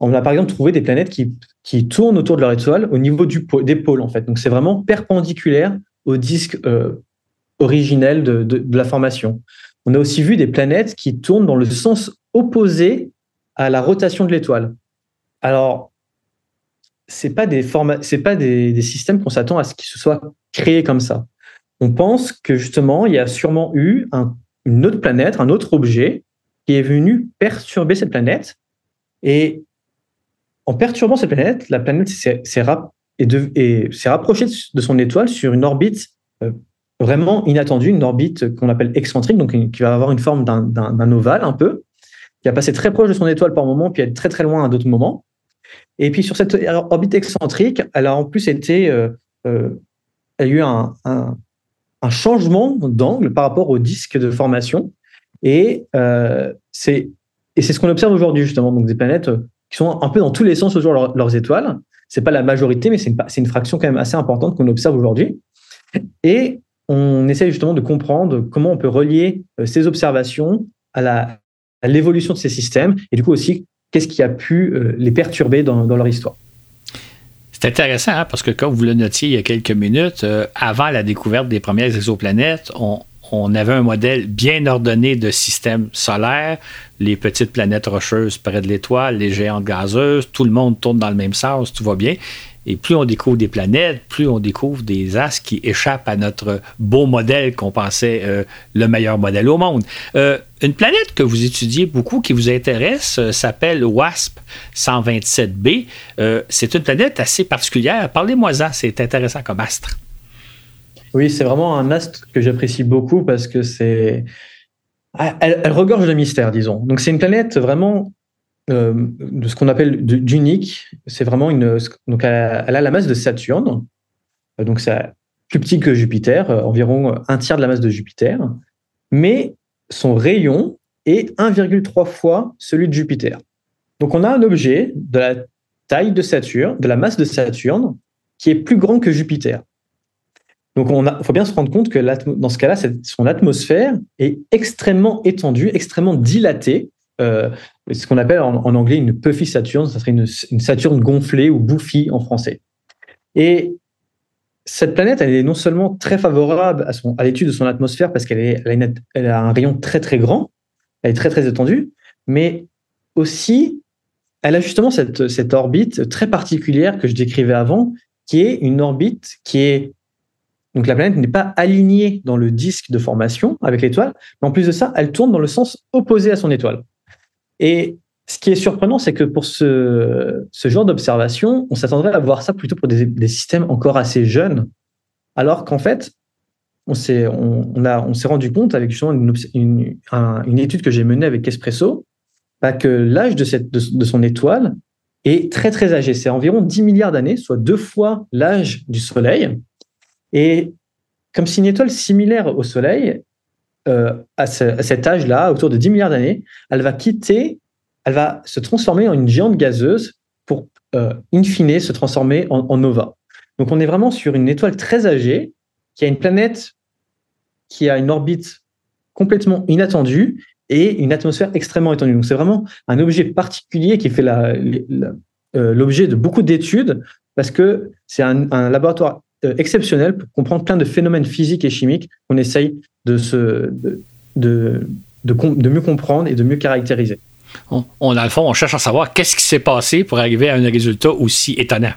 On a par exemple trouvé des planètes qui, qui tournent autour de leur étoile au niveau du, des pôles en fait. Donc c'est vraiment perpendiculaire au disque originel de, de, la formation. On a aussi vu des planètes qui tournent dans le sens opposé à la rotation de l'étoile. Alors, c'est pas des pas des, systèmes qu'on s'attend à ce qu'ils se soient créés comme ça. On pense que justement, il y a sûrement eu une autre planète, un autre objet qui est venu perturber cette planète. Et en perturbant cette planète, la planète s'est rapprochée de son étoile sur une orbite euh, vraiment inattendue, une orbite qu'on appelle excentrique, donc qui va avoir une forme d'un ovale un peu, qui va passer très proche de son étoile par moment, puis être très très loin à d'autres moments. Et puis sur cette orbite excentrique, elle a en plus été, euh, euh, elle a eu un, un changement d'angle par rapport au disque de formation. Et c'est et c'est ce qu'on observe aujourd'hui justement, donc des planètes qui sont un peu dans tous les sens autour de leurs étoiles. C'est pas la majorité, mais c'est une, une, fraction quand même assez importante qu'on observe aujourd'hui. Et on essaie justement de comprendre comment on peut relier ces observations à l'évolution de ces systèmes et du coup aussi qu'est-ce qui a pu les perturber dans leur histoire. C'est intéressant hein, parce que comme vous le notiez il y a quelques minutes, euh, avant la découverte des premières exoplanètes, on, on, avait un modèle bien ordonné de système solaire, les petites planètes rocheuses près de l'étoile, les géantes gazeuses, tout le monde tourne dans le même sens, tout va bien. Et plus on découvre des planètes, plus on découvre des astres qui échappent à notre beau modèle qu'on pensait euh, le meilleur modèle au monde. Euh, une planète que vous étudiez beaucoup, qui vous intéresse, euh, s'appelle WASP 127b. c'est une planète assez particulière. Parlez-moi-en, c'est intéressant comme astre. Oui, c'est vraiment un astre que j'apprécie beaucoup parce que c'est. Elle, elle, regorge de mystères, disons. Donc, c'est une planète vraiment euh, de ce qu'on appelle d'unique. C'est vraiment une. Donc, elle a, la masse de Saturne. Euh, donc, c'est plus petit que Jupiter, euh, environ un tiers de la masse de Jupiter. Mais son rayon est 1,3 fois celui de Jupiter. Donc, on a un objet de la taille de Saturne, de la masse de Saturne, qui est plus grand que Jupiter. Donc, il faut bien se rendre compte que dans ce cas-là, son atmosphère est extrêmement étendue, extrêmement dilatée, euh, ce qu'on appelle en, anglais une puffy Saturne, ça serait une, Saturne gonflée ou bouffie en français. Et cette planète, elle est non seulement très favorable à, l'étude de son atmosphère parce qu'elle elle a, un rayon très très grand, elle est très très étendue, mais aussi elle a justement cette orbite très particulière que je décrivais avant, qui est une orbite qui est donc la planète n'est pas alignée dans le disque de formation avec l'étoile, mais en plus de ça, elle tourne dans le sens opposé à son étoile. Et ce qui est surprenant, c'est que pour ce, genre d'observation, on s'attendrait à voir ça plutôt pour des, systèmes encore assez jeunes, alors qu'en fait, on s'est rendu compte avec justement une, étude que j'ai menée avec Espresso, bah que l'âge de, son étoile est très très âgé. C'est environ 10 milliards d'années, soit deux fois l'âge du Soleil. Et comme si une étoile similaire au Soleil, euh, à, cet âge-là, autour de 10 milliards d'années, elle va quitter, elle va se transformer en une géante gazeuse pour, euh, in fine, se transformer en, nova. Donc on est vraiment sur une étoile très âgée, qui a une planète qui a une orbite complètement inattendue et une atmosphère extrêmement étendue. Donc c'est vraiment un objet particulier qui fait euh, l'objet de beaucoup d'études parce que c'est un, un, laboratoire exceptionnel pour comprendre plein de phénomènes physiques et chimiques qu'on essaye de, se, de, de, de, mieux comprendre et de mieux caractériser. On, on, dans le fond, on cherche à savoir qu'est-ce qui s'est passé pour arriver à un résultat aussi étonnant.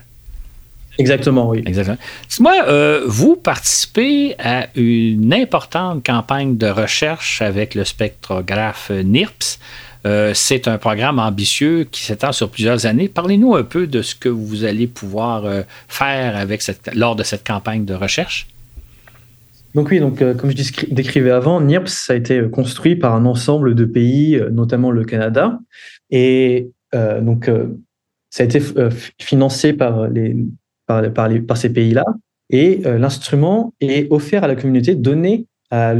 Exactement, oui. Exactement. Moi, euh, vous participez à une importante campagne de recherche avec le spectrographe NIRPS. Euh, c'est un programme ambitieux qui s'étend sur plusieurs années. Parlez-nous un peu de ce que vous allez pouvoir euh, faire avec lors de cette campagne de recherche. Donc oui, donc, euh, comme je décrivais avant, NIRPS a été construit par un ensemble de pays, notamment le Canada. Et donc, ça a été financé par, les, par, par, ces pays-là. Et l'instrument est offert à la communauté, donné à,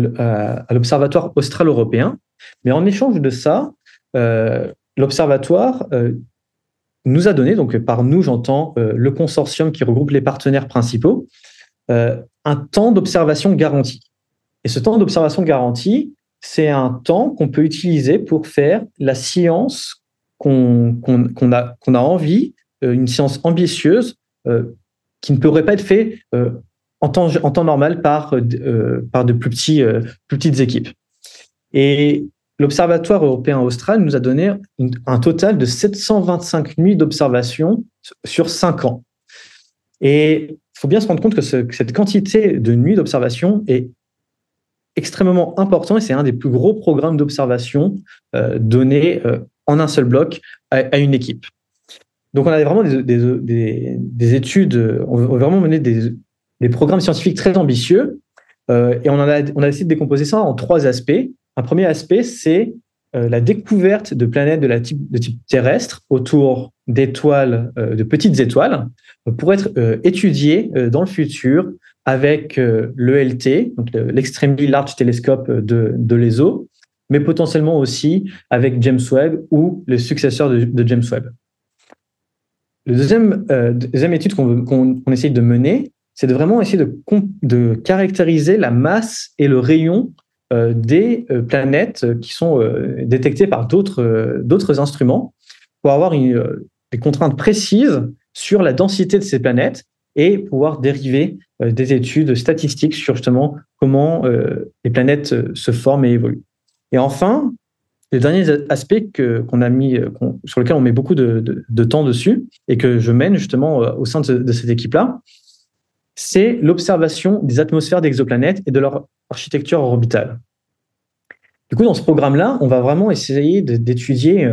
l'Observatoire austral-européen. Mais en échange de ça, l'Observatoire euh, nous a donné, donc par nous j'entends euh, le consortium qui regroupe les partenaires principaux, un temps d'observation garanti. Et ce temps d'observation garanti, c'est un temps qu'on peut utiliser pour faire la science qu'on a, envie, une science ambitieuse qui ne pourrait pas être faite en, temps, normal par, de plus, plus petites équipes. Et l'Observatoire européen austral nous a donné un total de 725 nuits d'observation sur 5 ans. Et il faut bien se rendre compte que, cette quantité de nuits d'observation est extrêmement importante et c'est un des plus gros programmes d'observation euh, donnés euh, en un seul bloc à, une équipe. Donc on a vraiment des, études, on a vraiment mené des, programmes scientifiques très ambitieux euh, et on, a, on a essayé de décomposer ça en trois aspects. Un premier aspect, c'est euh, la découverte de planètes de, type, terrestre autour d'étoiles, euh, de petites étoiles, pour être euh, étudiées dans le futur avec l'ELT, l'Extremely Large Telescope de, de l'ESO, mais potentiellement aussi avec James Webb ou le successeur de, James Webb. La deuxième, étude qu'on essaye de mener, c'est de vraiment essayer de, caractériser la masse et le rayon des planètes qui sont détectées par d'autres instruments pour avoir une, des contraintes précises sur la densité de ces planètes et pouvoir dériver euh, des études statistiques sur justement comment euh, les planètes euh, se forment et évoluent. Et enfin, le dernier aspect que, qu'on a mis, sur lequel on met beaucoup de, temps dessus et que je mène justement au sein de, de cette équipe-là, c'est l'observation des atmosphères d'exoplanètes et de leur architecture orbitale. Du coup, dans ce programme-là, on va vraiment essayer d'étudier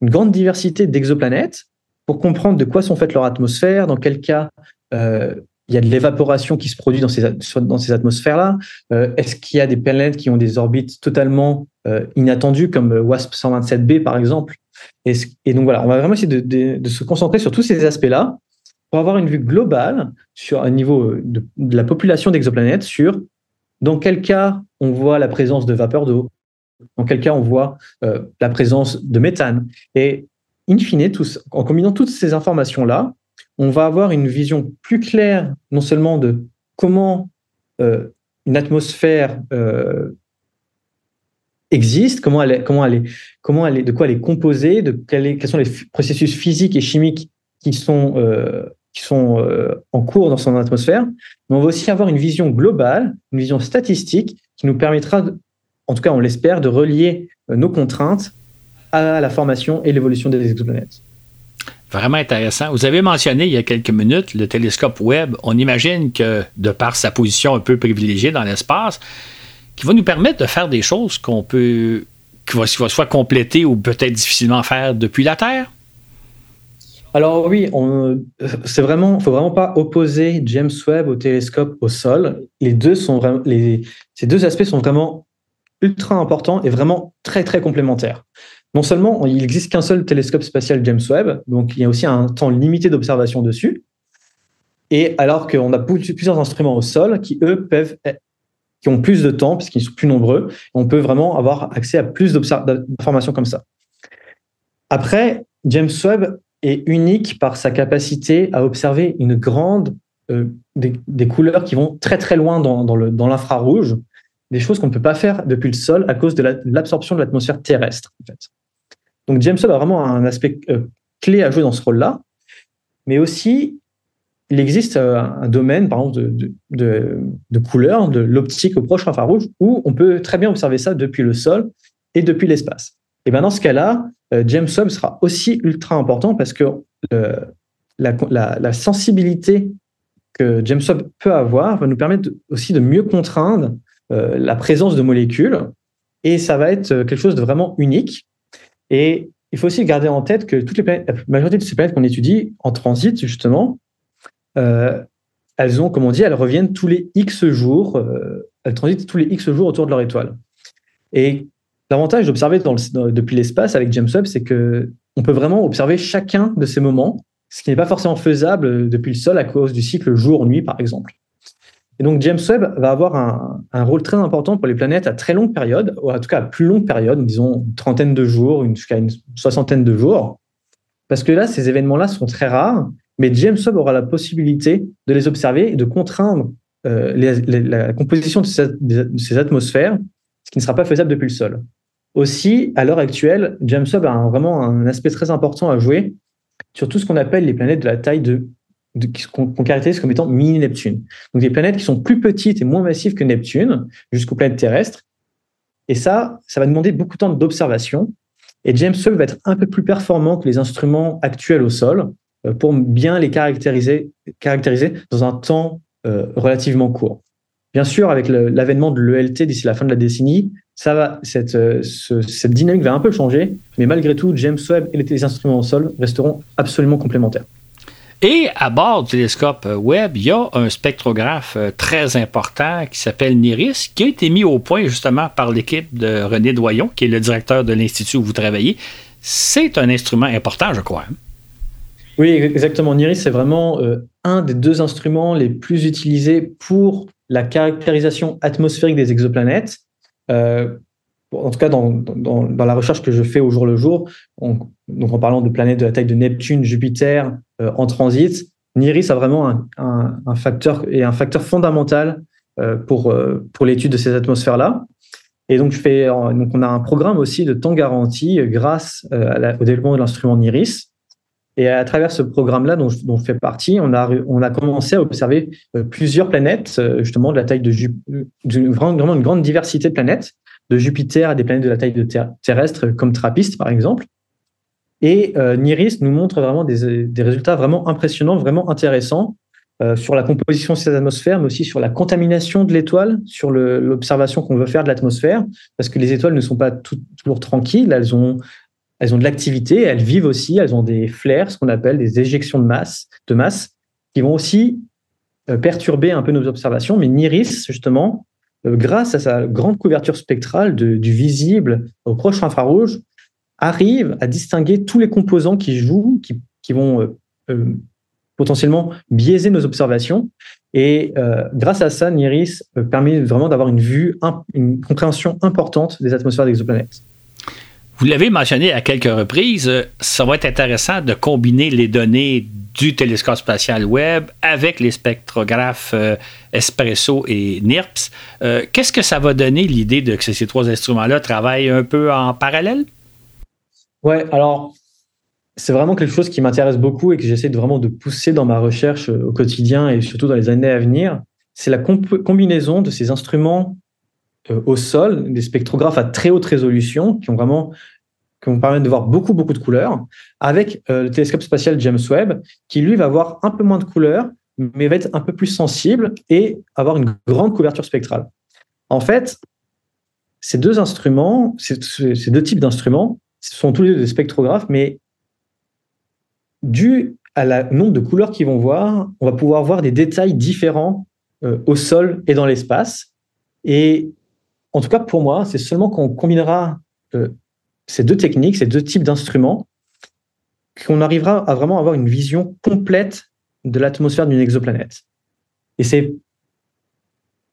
une grande diversité d'exoplanètes pour comprendre de quoi sont faites leurs atmosphères, dans quel cas euh, il y a de l'évaporation qui se produit dans ces, atmosphères-là. Euh, est-ce qu'il y a des planètes qui ont des orbites totalement euh, inattendues, comme WASP 127b par exemple? Et, donc voilà, on va vraiment essayer de, se concentrer sur tous ces aspects-là pour avoir une vue globale sur un niveau de, la population d'exoplanètes sur dans quel cas on voit la présence de vapeur d'eau, dans quel cas on voit la présence de méthane. Et in fine, en combinant toutes ces informations-là, on va avoir une vision plus claire, non seulement de comment euh, une atmosphère euh, existe, comment elle, comment, elle est, comment elle est, de quoi elle est composée, de quels sont les processus physiques et chimiques qui sont, euh, qui sont en cours dans son atmosphère, mais on va aussi avoir une vision globale, une vision statistique qui nous permettra, en tout cas on l'espère, de relier nos contraintes à la formation et l'évolution des exoplanètes. Vraiment intéressant. Vous avez mentionné il y a quelques minutes le télescope Webb. On imagine que, de par sa position un peu privilégiée dans l'espace, qui va nous permettre de faire des choses qu'on peut, qui va, soit compléter ou peut-être difficilement faire depuis la Terre? Alors oui, c'est vraiment, faut vraiment pas opposer James Webb au télescope au sol. Les deux sont vraiment, ces deux aspects sont vraiment ultra importants et vraiment très très complémentaires non seulement il n'existe qu'un seul télescope spatial James Webb, donc il y a aussi un temps limité d'observation dessus, et alors qu'on a plusieurs instruments au sol qui, eux, peuvent, qui ont plus de temps, puisqu'ils sont plus nombreux, on peut vraiment avoir accès à plus d'informations comme ça. Après, James Webb est unique par sa capacité à observer une grande euh, des, couleurs qui vont très très loin dans, dans l'infrarouge, des choses qu'on ne peut pas faire depuis le sol à cause de l'absorption de l'atmosphère terrestre. En fait. Donc James Webb a vraiment un aspect euh, clé à jouer dans ce rôle-là, mais aussi il existe euh, un domaine, par exemple, de, de, de, couleur, de l'optique au proche infrarouge, où on peut très bien observer ça depuis le sol et depuis l'espace. Et bien dans ce cas-là, James Webb sera aussi ultra important parce que la, sensibilité que James Webb peut avoir va nous permettre aussi de mieux contraindre la présence de molécules, et ça va être quelque chose de vraiment unique et il faut aussi garder en tête que toutes les la majorité de ces planètes qu'on étudie en transit, justement, euh, elles ont, comme on dit, elles reviennent tous les X jours, euh, elles transitent tous les X jours autour de leur étoile. Et l'avantage d'observer depuis l'espace avec James Webb, c'est que on peut vraiment observer chacun de ces moments, ce qui n'est pas forcément faisable depuis le sol à cause du cycle jour-nuit, par exemple. Et donc James Webb va avoir un, rôle très important pour les planètes à très longue période, ou en tout cas à plus longue période, disons une trentaine de jours, jusqu'à une soixantaine de jours, parce que là, ces événements-là sont très rares, mais James Webb aura la possibilité de les observer et de contraindre euh, la composition de ces, atmosphères, ce qui ne sera pas faisable depuis le sol. Aussi, à l'heure actuelle, James Webb a vraiment un aspect très important à jouer sur tout ce qu'on appelle les planètes de la taille de qu'on caractérise comme étant mini-Neptune. Donc des planètes qui sont plus petites et moins massives que Neptune, jusqu'aux planètes terrestres. Et ça, ça va demander beaucoup de temps d'observation. Et James Webb va être un peu plus performant que les instruments actuels au sol euh, pour bien les caractériser, dans un temps euh, relativement court. Bien sûr, avec l'avènement de l'ELT d'ici la fin de la décennie, ça va, cette, euh, cette dynamique va un peu changer, mais malgré tout, James Webb et les instruments au sol resteront absolument complémentaires. Et à bord du télescope Webb, il y a un spectrographe euh, très important qui s'appelle NIRIS, qui a été mis au point justement par l'équipe de René Doyon, qui est le directeur de l'Institut où vous travaillez. C'est un instrument important, je crois. Hein? Oui, exactement. NIRIS, c'est vraiment euh, un des deux instruments les plus utilisés pour la caractérisation atmosphérique des exoplanètes. Euh, en tout cas, dans, dans, la recherche que je fais au jour le jour, donc en parlant de planètes de la taille de Neptune, Jupiter euh, en transit, NIRIS a vraiment un, facteur et un facteur fondamental euh, pour, pour l'étude de ces atmosphères-là. Et donc, je fais, donc, on a un programme aussi de temps garanti grâce au développement de l'instrument NIRIS. Et à travers ce programme-là, dont, dont, je fais partie, on a, on a commencé à observer plusieurs planètes, justement de la taille de Jupiter, vraiment une grande diversité de planètes, de Jupiter à des planètes de la taille de terrestre, comme TRAPPIST par exemple. Et euh, NIRIS nous montre vraiment des, des, résultats vraiment impressionnants, vraiment intéressants euh, sur la composition de cette atmosphère, mais aussi sur la contamination de l'étoile, sur l'observation qu'on veut faire de l'atmosphère, parce que les étoiles ne sont pas toujours tranquilles, elles ont, elles ont de l'activité, elles vivent aussi, elles ont des flares, ce qu'on appelle des éjections de masse, de masse, qui vont aussi euh, perturber un peu nos observations. Mais NIRIS, justement, euh, grâce à sa grande couverture spectrale du visible au proche infrarouge, arrive à distinguer tous les composants qui jouent, qui, vont euh, potentiellement biaiser nos observations. Et grâce à ça, NIRIS permet vraiment d'avoir une vue, une compréhension importante des atmosphères d'exoplanètes. Vous l'avez mentionné à quelques reprises, ça va être intéressant de combiner les données du télescope spatial Webb avec les spectrographes euh, Espresso et NIRPS. Euh, Qu'est-ce que ça va donner l'idée de que ces trois instruments-là travaillent un peu en parallèle? Ouais, alors c'est vraiment quelque chose qui m'intéresse beaucoup et que j'essaie vraiment de pousser dans ma recherche euh, au quotidien et surtout dans les années à venir. C'est la combinaison de ces instruments euh, au sol, des spectrographes à très haute résolution qui ont vraiment qui vont permettre de voir beaucoup beaucoup de couleurs, avec euh, le télescope spatial James Webb qui lui va avoir un peu moins de couleurs, mais va être un peu plus sensible et avoir une grande couverture spectrale. En fait, ces deux instruments, ces, deux types d'instruments, sont tous les deux des spectrographes, mais dû à la nombre de couleurs qu'ils vont voir, on va pouvoir voir des détails différents euh, au sol et dans l'espace. Et en tout cas, pour moi, c'est seulement quand on combinera euh, ces deux techniques, ces deux types d'instruments, qu'on arrivera à vraiment avoir une vision complète de l'atmosphère d'une exoplanète. Et c'est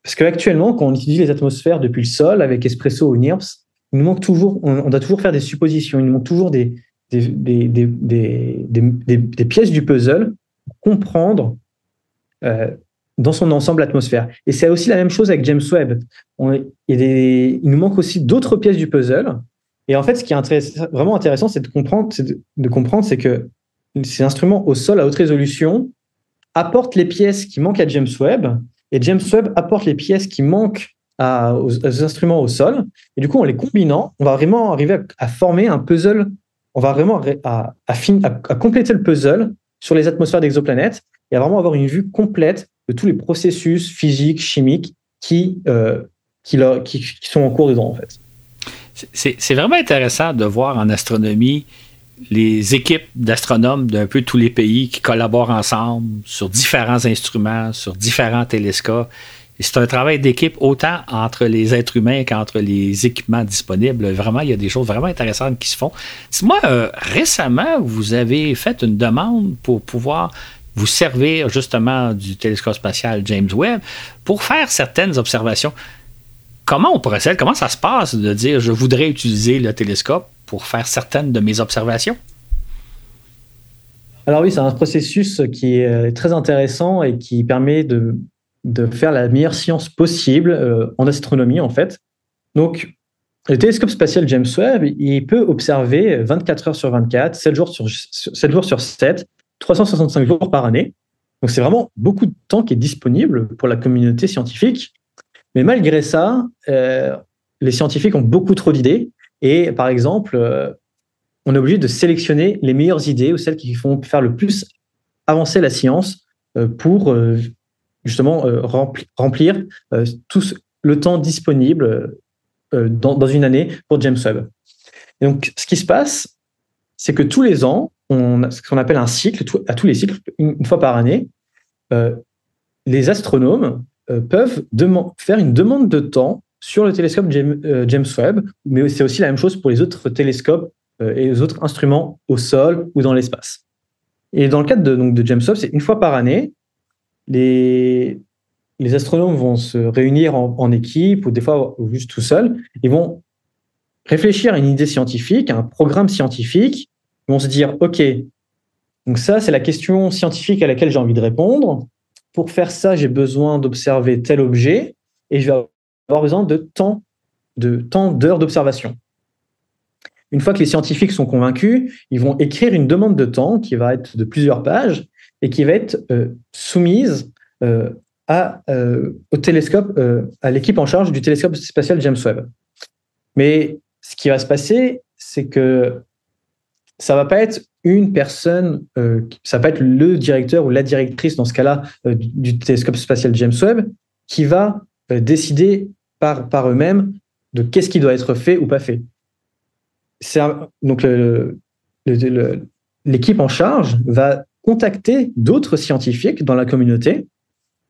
parce qu'actuellement, quand on utilise les atmosphères depuis le sol avec Espresso ou NIRPS, il nous manque toujours, on, doit toujours faire des suppositions, il nous manque toujours des, pièces du puzzle pour comprendre euh, dans son ensemble l'atmosphère. Et c'est aussi la même chose avec James Webb. On, il, nous manque aussi d'autres pièces du puzzle. Et en fait, ce qui est vraiment intéressant, c'est de comprendre, c'est de, comprendre, c'est que ces instruments au sol à haute résolution apportent les pièces qui manquent à James Webb, et James Webb apporte les pièces qui manquent aux, instruments au sol. Et du coup, en les combinant, on va vraiment arriver à, former un puzzle on va vraiment à, compléter le puzzle sur les atmosphères d'exoplanètes et à vraiment avoir une vue complète de tous les processus physiques, chimiques qui, euh, qui, sont en cours dedans, en fait. C'est vraiment intéressant de voir en astronomie les équipes d'astronomes d'un peu tous les pays qui collaborent ensemble sur différents instruments, sur différents télescopes c'est un travail d'équipe autant entre les êtres humains qu'entre les équipements disponibles. Vraiment, il y a des choses vraiment intéressantes qui se font. Moi, euh, récemment, vous avez fait une demande pour pouvoir vous servir justement du télescope spatial James Webb pour faire certaines observations. Comment on procède? Comment ça se passe de dire je voudrais utiliser le télescope pour faire certaines de mes observations? Alors oui, c'est un processus qui est très intéressant et qui permet de de faire la meilleure science possible euh, en astronomie, en fait. Donc, le télescope spatial James Webb, il peut observer 24 heures sur 24, 7 jours sur 7, jours sur 7, 365 jours par année. Donc, c'est vraiment beaucoup de temps qui est disponible pour la communauté scientifique. Mais malgré ça, euh, les scientifiques ont beaucoup trop d'idées. Et par exemple, euh, on est obligé de sélectionner les meilleures idées ou celles qui font faire le plus avancer la science euh, pour justement rempli, remplir tout le temps disponible dans, une année pour James Webb. Donc, ce qui se passe, c'est que tous les ans, on ce qu'on appelle un cycle, à tous les cycles, une, fois par année, euh, les astronomes euh, peuvent faire une demande de temps sur le télescope James, euh, James Webb, mais c'est aussi la même chose pour les autres télescopes et les autres instruments au sol ou dans l'espace. Et dans le cadre de, donc, de James Webb, c'est une fois par année, les, les astronomes vont se réunir en, équipe ou des fois juste tout seuls. Ils vont réfléchir à une idée scientifique, à un programme scientifique. Vont se dire, OK, donc ça, c'est la question scientifique à laquelle j'ai envie de répondre. Pour faire ça, j'ai besoin d'observer tel objet et je vais avoir besoin de temps de temps d'heures d'observation. Une fois que les scientifiques sont convaincus, ils vont écrire une demande de temps qui va être de plusieurs pages et qui va être euh, soumise euh, à, euh, au télescope, à l'équipe en charge du télescope spatial James Webb. Mais ce qui va se passer, c'est que ça va pas être une personne, ça va pas être le directeur ou la directrice dans ce cas-là du télescope spatial James Webb qui va décider par, par eux-mêmes de qu'est-ce qui doit être fait ou pas fait. donc l'équipe en charge va contacter d'autres scientifiques dans la communauté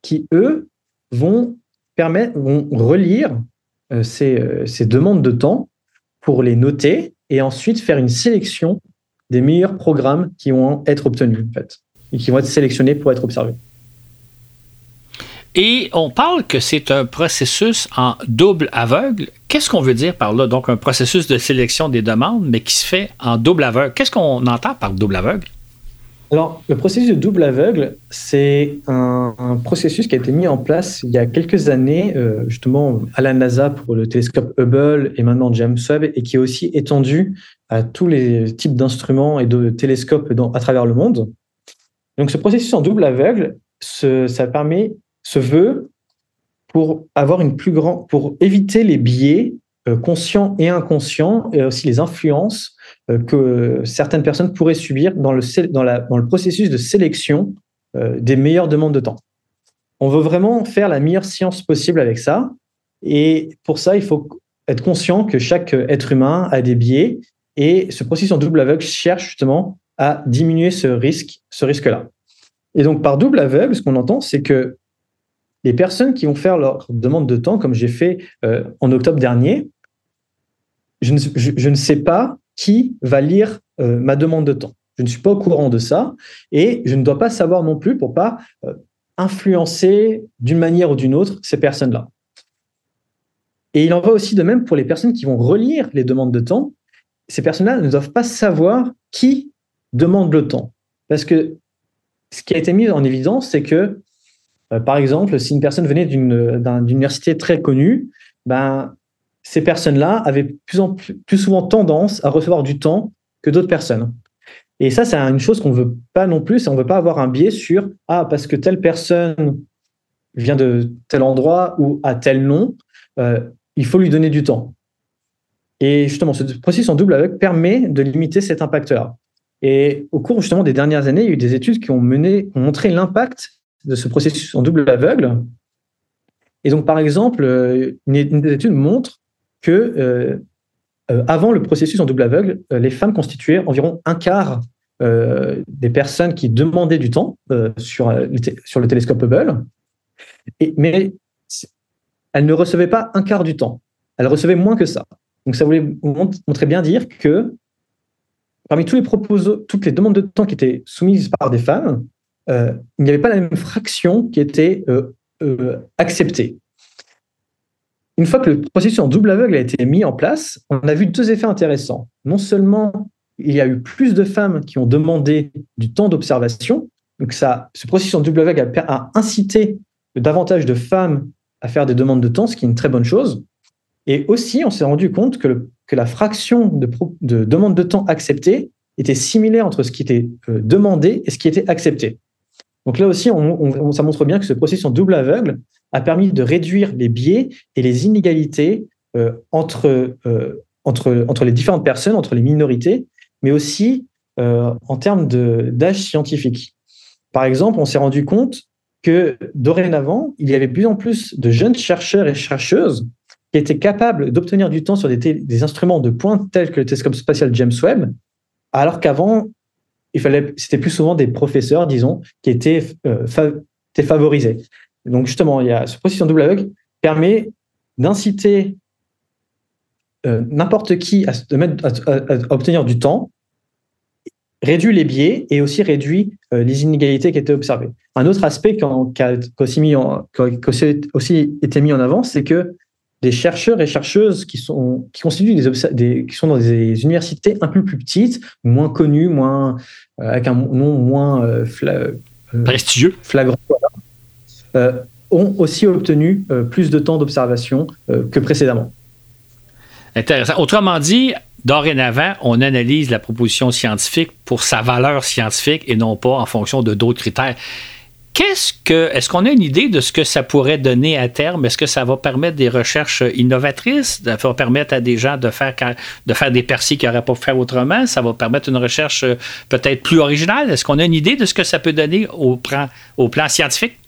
qui, eux, vont, permettre, vont relire euh, euh, ces, demandes de temps pour les noter et ensuite faire une sélection des meilleurs programmes qui vont être obtenus, en fait, et qui vont être sélectionnés pour être observés. Et on parle que c'est un processus en double aveugle. Qu'est-ce qu'on veut dire par là? Donc, un processus de sélection des demandes, mais qui se fait en double aveugle. Qu'est-ce qu'on entend par double aveugle? Alors, le processus de double aveugle, c'est un, processus qui a été mis en place il y a quelques années, euh, justement à la NASA pour le télescope Hubble et maintenant James Webb, et qui est aussi étendu à tous les types d'instruments et de télescopes à travers le monde. Donc, ce processus en double aveugle, ça permet se veut pour avoir une plus grande, pour éviter les biais conscients et inconscients et aussi les influences euh, que certaines personnes pourraient subir dans le, dans, le processus de sélection euh, des meilleures demandes de temps. On veut vraiment faire la meilleure science possible avec ça. Et pour ça, il faut être conscient que chaque être humain a des biais et ce processus en double aveugle cherche justement à diminuer ce risque, ce risque-là. Et donc, par double aveugle, ce qu'on entend, c'est que les personnes qui vont faire leur demande de temps, comme j'ai fait euh, en octobre dernier, je ne, sais pas qui va lire euh, ma demande de temps. Je ne suis pas au courant de ça et je ne dois pas savoir non plus pour pas euh, influencer d'une manière ou d'une autre ces personnes-là. Et il en va aussi de même pour les personnes qui vont relire les demandes de temps. Ces personnes-là ne doivent pas savoir qui demande le temps. Parce que ce qui a été mis en évidence, c'est que euh, par exemple, si une personne venait d'une université très connue, ben, ces personnes-là avaient plus, en plus, souvent tendance à recevoir du temps que d'autres personnes. Et ça, c'est une chose qu'on ne veut pas non plus. On ne veut pas avoir un biais sur ah parce que telle personne vient de tel endroit ou a tel nom, euh, il faut lui donner du temps. Et justement, ce processus en double aveugle permet de limiter cet impact-là. Et au cours justement des dernières années, il y a eu des études qui ont mené, ont montré l'impact de ce processus en double aveugle. Et donc, par exemple, euh, une, des études montre que euh, euh, avant le processus en double aveugle, les femmes constituaient environ un quart des personnes qui demandaient du temps sur, le télescope Hubble, mais elles ne recevaient pas un quart du temps. Elles recevaient moins que ça. Donc, ça voulait montrer bien dire que parmi toutes les demandes de temps qui étaient soumises par des femmes, euh, il n'y avait pas la même fraction qui était euh, euh, acceptée. Une fois que le processus en double aveugle a été mis en place, on a vu deux effets intéressants. Non seulement il y a eu plus de femmes qui ont demandé du temps d'observation, donc ça, ce processus en double aveugle a, incité davantage de femmes à faire des demandes de temps, ce qui est une très bonne chose. Et aussi, on s'est rendu compte que, la fraction de, de demandes de temps acceptées était similaire entre ce qui était demandé et ce qui était accepté. Donc là aussi, on, ça montre bien que ce processus en double aveugle a permis de réduire les biais et les inégalités euh, entre, euh, entre, entre les différentes personnes, entre les minorités, mais aussi euh, en termes d'âge scientifique. Par exemple, on s'est rendu compte que dorénavant, il y avait de plus en plus de jeunes chercheurs et chercheuses qui étaient capables d'obtenir du temps sur des, des, instruments de pointe tels que le télescope spatial James Webb, alors qu'avant, c'était plus souvent des professeurs, disons, qui étaient, euh, favorisés. Donc justement, il y a ce processus en double aveugle permet d'inciter euh, n'importe qui à, mettre, à, obtenir du temps réduit les biais et aussi réduit les inégalités qui étaient observées. Un autre aspect qui a, aussi, aussi été mis en avant, c'est que des chercheurs et chercheuses qui sont qui constituent des, qui sont dans des universités un peu plus petites, moins connues, moins avec un nom moins prestigieux, flagrant, ont aussi obtenu plus de temps d'observation que précédemment. Intéressant. Autrement dit, dorénavant, on analyse la proposition scientifique pour sa valeur scientifique et non pas en fonction de d'autres critères. Qu'est-ce que, est-ce qu'on a une idée de ce que ça pourrait donner à terme? Est-ce que ça va permettre des recherches innovatrices? Ça va permettre à des gens de faire, de faire des percées qu'ils n'auraient pas pu faire autrement? Ça va permettre une recherche euh, peut-être plus originale? Est-ce qu'on a une idée de ce que ça peut donner au plan scientifique?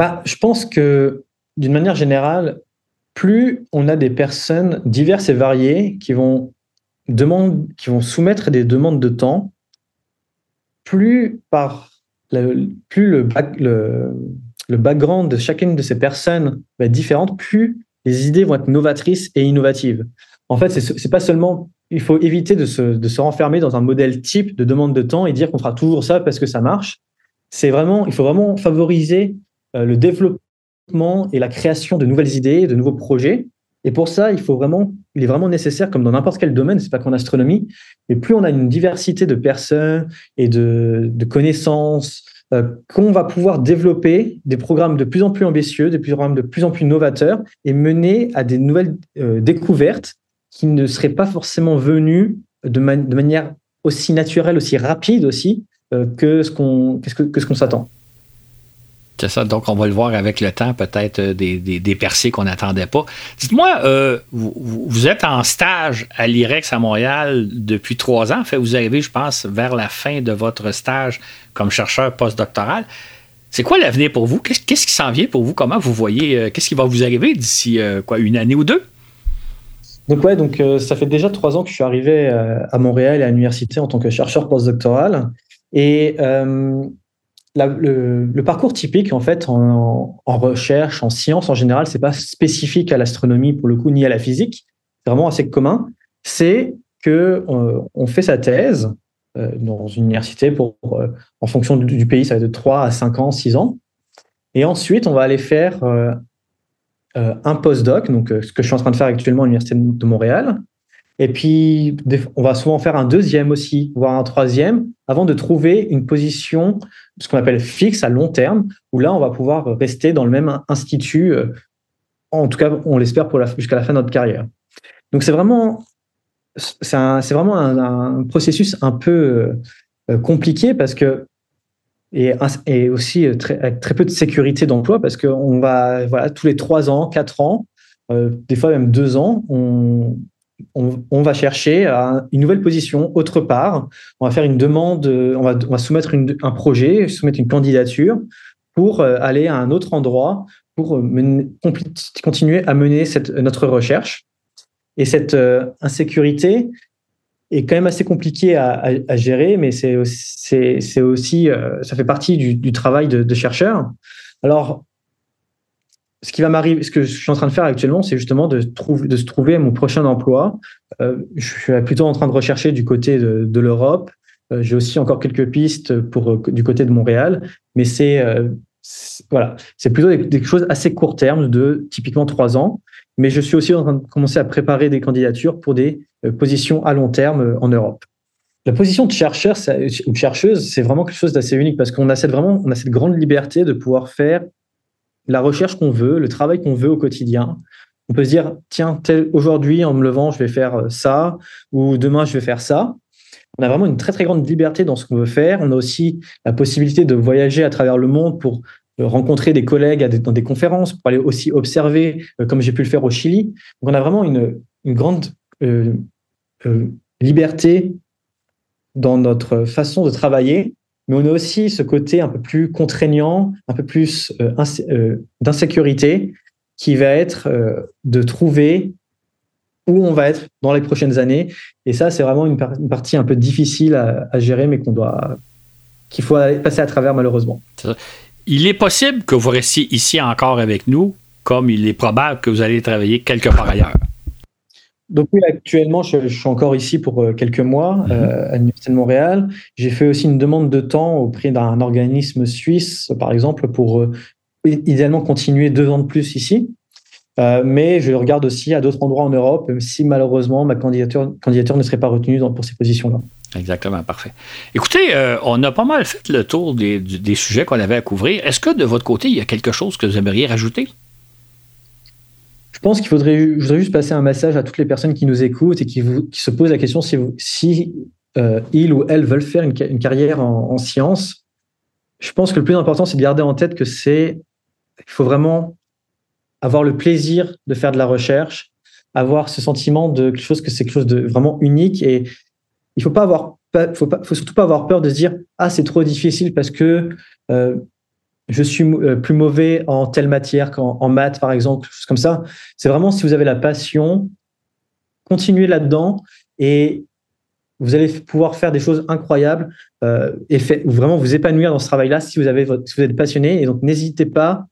Bah, je pense que, d'une manière générale, plus on a des personnes diverses et variées qui vont, qui vont soumettre des demandes de temps, plus, par plus le, le, background de chacune de ces personnes va être différente, plus les idées vont être novatrices et innovatives. En fait, c'est pas seulement il faut éviter de se, de se, renfermer dans un modèle type de demande de temps et dire qu'on fera toujours ça parce que ça marche. C'est vraiment, il faut vraiment favoriser le développement et la création de nouvelles idées, de nouveaux projets. Et pour ça, il faut vraiment, il est vraiment nécessaire, comme dans n'importe quel domaine, c'est pas qu'en astronomie, mais plus on a une diversité de personnes et de, connaissances, euh, qu'on va pouvoir développer des programmes de plus en plus ambitieux, des programmes de plus en plus novateurs et mener à des nouvelles euh, découvertes qui ne seraient pas forcément venues de, manière aussi naturelle, aussi rapide aussi euh, que ce qu'on que ce qu'on s'attend. C'est ça, donc on va le voir avec le temps, peut-être euh, des, des, percées qu'on n'attendait pas. Dites-moi, euh, vous, êtes en stage à l'IREX à Montréal depuis trois ans. En fait, vous arrivez, je pense, vers la fin de votre stage comme chercheur postdoctoral. C'est quoi l'avenir pour vous? Qu'est-ce qui s'en vient pour vous? Comment vous voyez, euh, qu'est-ce qui va vous arriver d'ici quoi, une année ou deux? Donc ouais, donc ça fait déjà trois ans que je suis arrivé à Montréal et à l'université en tant que chercheur postdoctoral. Et le, parcours typique, en fait, en, recherche, en science en général, c'est pas spécifique à l'astronomie pour le coup, ni à la physique. C'est vraiment assez commun. C'est que euh, on fait sa thèse euh, dans une université pour, euh, en fonction du, pays, ça va de 3 à 5 ans, 6 ans. Et ensuite, on va aller faire un postdoc, donc ce que je suis en train de faire actuellement à l'université de Montréal, et puis, on va souvent faire un deuxième aussi, voire un troisième, avant de trouver une position, ce qu'on appelle fixe à long terme, où là, on va pouvoir rester dans le même institut, euh, en tout cas, on l'espère jusqu'à la fin de notre carrière. Donc, c'est vraiment, c'est vraiment un, processus un peu euh, compliqué parce que et, et aussi très, avec très peu de sécurité d'emploi parce qu'on va, voilà, tous les trois ans, quatre ans, euh, des fois même deux ans, on, on, va chercher une nouvelle position autre part. On va faire une demande, on va, soumettre un projet, soumettre une candidature pour euh, aller à un autre endroit pour euh, continuer à mener notre recherche. Et cette euh, insécurité est quand même assez compliquée à, gérer, mais c'est aussi, ça fait partie du, travail de, de chercheur. Alors, ce qui va m'arriver, ce que je suis en train de faire actuellement, c'est justement de, trouver, de se trouver mon prochain emploi. Euh, je suis plutôt en train de rechercher du côté de, l'Europe. Euh, j'ai aussi encore quelques pistes pour euh, du côté de Montréal, mais c'est voilà, c'est plutôt des, choses assez court terme, de typiquement trois ans. Mais je suis aussi en train de commencer à préparer des candidatures pour des positions à long terme en Europe. La position de chercheur ou de chercheuse, c'est vraiment quelque chose d'assez unique parce qu'on a cette vraiment, on a cette grande liberté de pouvoir faire la recherche qu'on veut, le travail qu'on veut au quotidien. On peut se dire, tiens, aujourd'hui, en me levant, je vais faire euh, ça, ou demain, je vais faire ça. On a vraiment une très, très grande liberté dans ce qu'on veut faire. On a aussi la possibilité de voyager à travers le monde pour euh, rencontrer des collègues dans des conférences, pour aller aussi observer, euh, comme j'ai pu le faire au Chili. Donc, on a vraiment une, grande liberté dans notre façon de travailler mais on a aussi ce côté un peu plus contraignant, un peu plus euh, euh, d'insécurité, qui va être euh, de trouver où on va être dans les prochaines années. Et ça, c'est vraiment une, partie un peu difficile à, gérer, mais qu'on doit, qu'il faut passer à travers malheureusement. Il est possible que vous restiez ici encore avec nous, comme il est probable que vous allez travailler quelque part ailleurs. Donc oui, actuellement, je, suis encore ici pour euh, quelques mois mhm. euh, à l'Université de Montréal. J'ai fait aussi une demande de temps auprès d'un organisme suisse, par exemple, pour euh, idéalement continuer deux ans de plus ici. mais je regarde aussi à d'autres endroits en Europe, si malheureusement ma candidature, candidature ne serait pas retenue pour ces positions-là. Exactement, parfait. Écoutez, on a pas mal fait le tour des, des sujets qu'on avait à couvrir. Est-ce que de votre côté, il y a quelque chose que vous aimeriez rajouter? Je pense qu'il faudrait, je voudrais juste passer un message à toutes les personnes qui nous écoutent et qui, se posent la question si, euh, ils ou elles veulent faire une, carrière en, sciences. Je pense que le plus important, c'est de garder en tête que c'est, il faut vraiment avoir le plaisir de faire de la recherche, avoir ce sentiment de quelque chose que c'est quelque chose de vraiment unique et il faut pas avoir, faut, pas, faut surtout pas avoir peur de se dire ah c'est trop difficile parce que euh, je suis euh, plus mauvais en telle matière qu'en maths, par exemple, choses comme ça. C'est vraiment si vous avez la passion, continuez là-dedans et vous allez pouvoir faire des choses incroyables euh, et vraiment vous épanouir dans ce travail-là si vous, si vous êtes passionné. Et donc, n'hésitez pas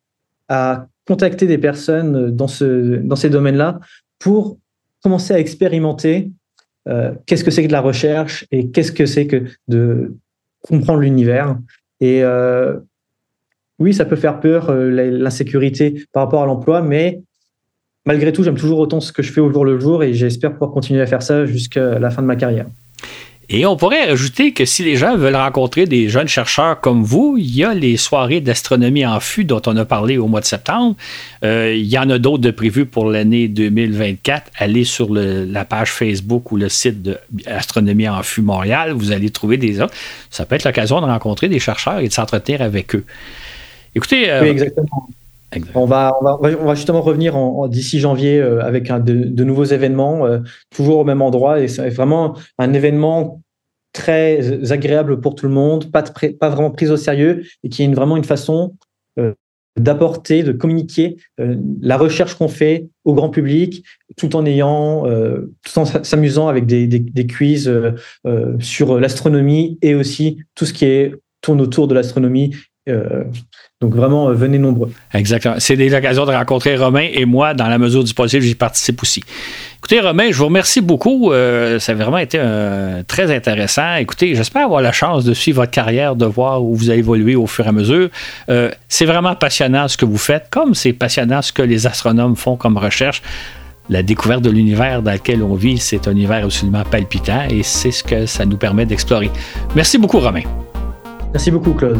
à contacter des personnes dans, ce, dans ces domaines-là pour commencer à expérimenter euh, qu'est-ce que c'est que de la recherche et qu'est-ce que c'est que de comprendre l'univers. Et oui, ça peut faire peur, euh, l'insécurité par rapport à l'emploi, mais malgré tout, j'aime toujours autant ce que je fais au jour le jour et j'espère pouvoir continuer à faire ça jusqu'à la fin de ma carrière. Et on pourrait ajouter que si les gens veulent rencontrer des jeunes chercheurs comme vous, il y a les soirées d'astronomie en fût dont on a parlé au mois de septembre. Euh, il y en a d'autres de prévues pour l'année 2024. Allez sur la page Facebook ou le site de Astronomie en fût Montréal. Vous allez trouver des autres. Ça peut être l'occasion de rencontrer des chercheurs et de s'entretenir avec eux. Écoutez. Euh, oui, exactement. On, va, on, va, justement revenir en, d'ici janvier euh, avec de, nouveaux événements, euh, toujours au même endroit. Et c'est vraiment un événement très agréable pour tout le monde, pas, pas vraiment pris au sérieux et qui est vraiment une façon d'apporter, de communiquer la recherche qu'on fait au grand public, tout en ayant, tout en s'amusant avec des, des, des quiz sur l'astronomie et aussi tout ce qui est tourne autour de l'astronomie euh, donc vraiment, euh, venez nombreux. Exactement. C'est des occasions de rencontrer Romain et moi, dans la mesure du possible, j'y participe aussi. Écoutez, Romain, je vous remercie beaucoup. Euh, ça a vraiment été très intéressant. Écoutez, j'espère avoir la chance de suivre votre carrière, de voir où vous avez évolué au fur et à mesure. c'est vraiment passionnant ce que vous faites, comme c'est passionnant ce que les astronomes font comme recherche. La découverte de l'univers dans lequel on vit, c'est un univers absolument palpitant et c'est ce que ça nous permet d'explorer. Merci beaucoup, Romain. Merci beaucoup, Claude.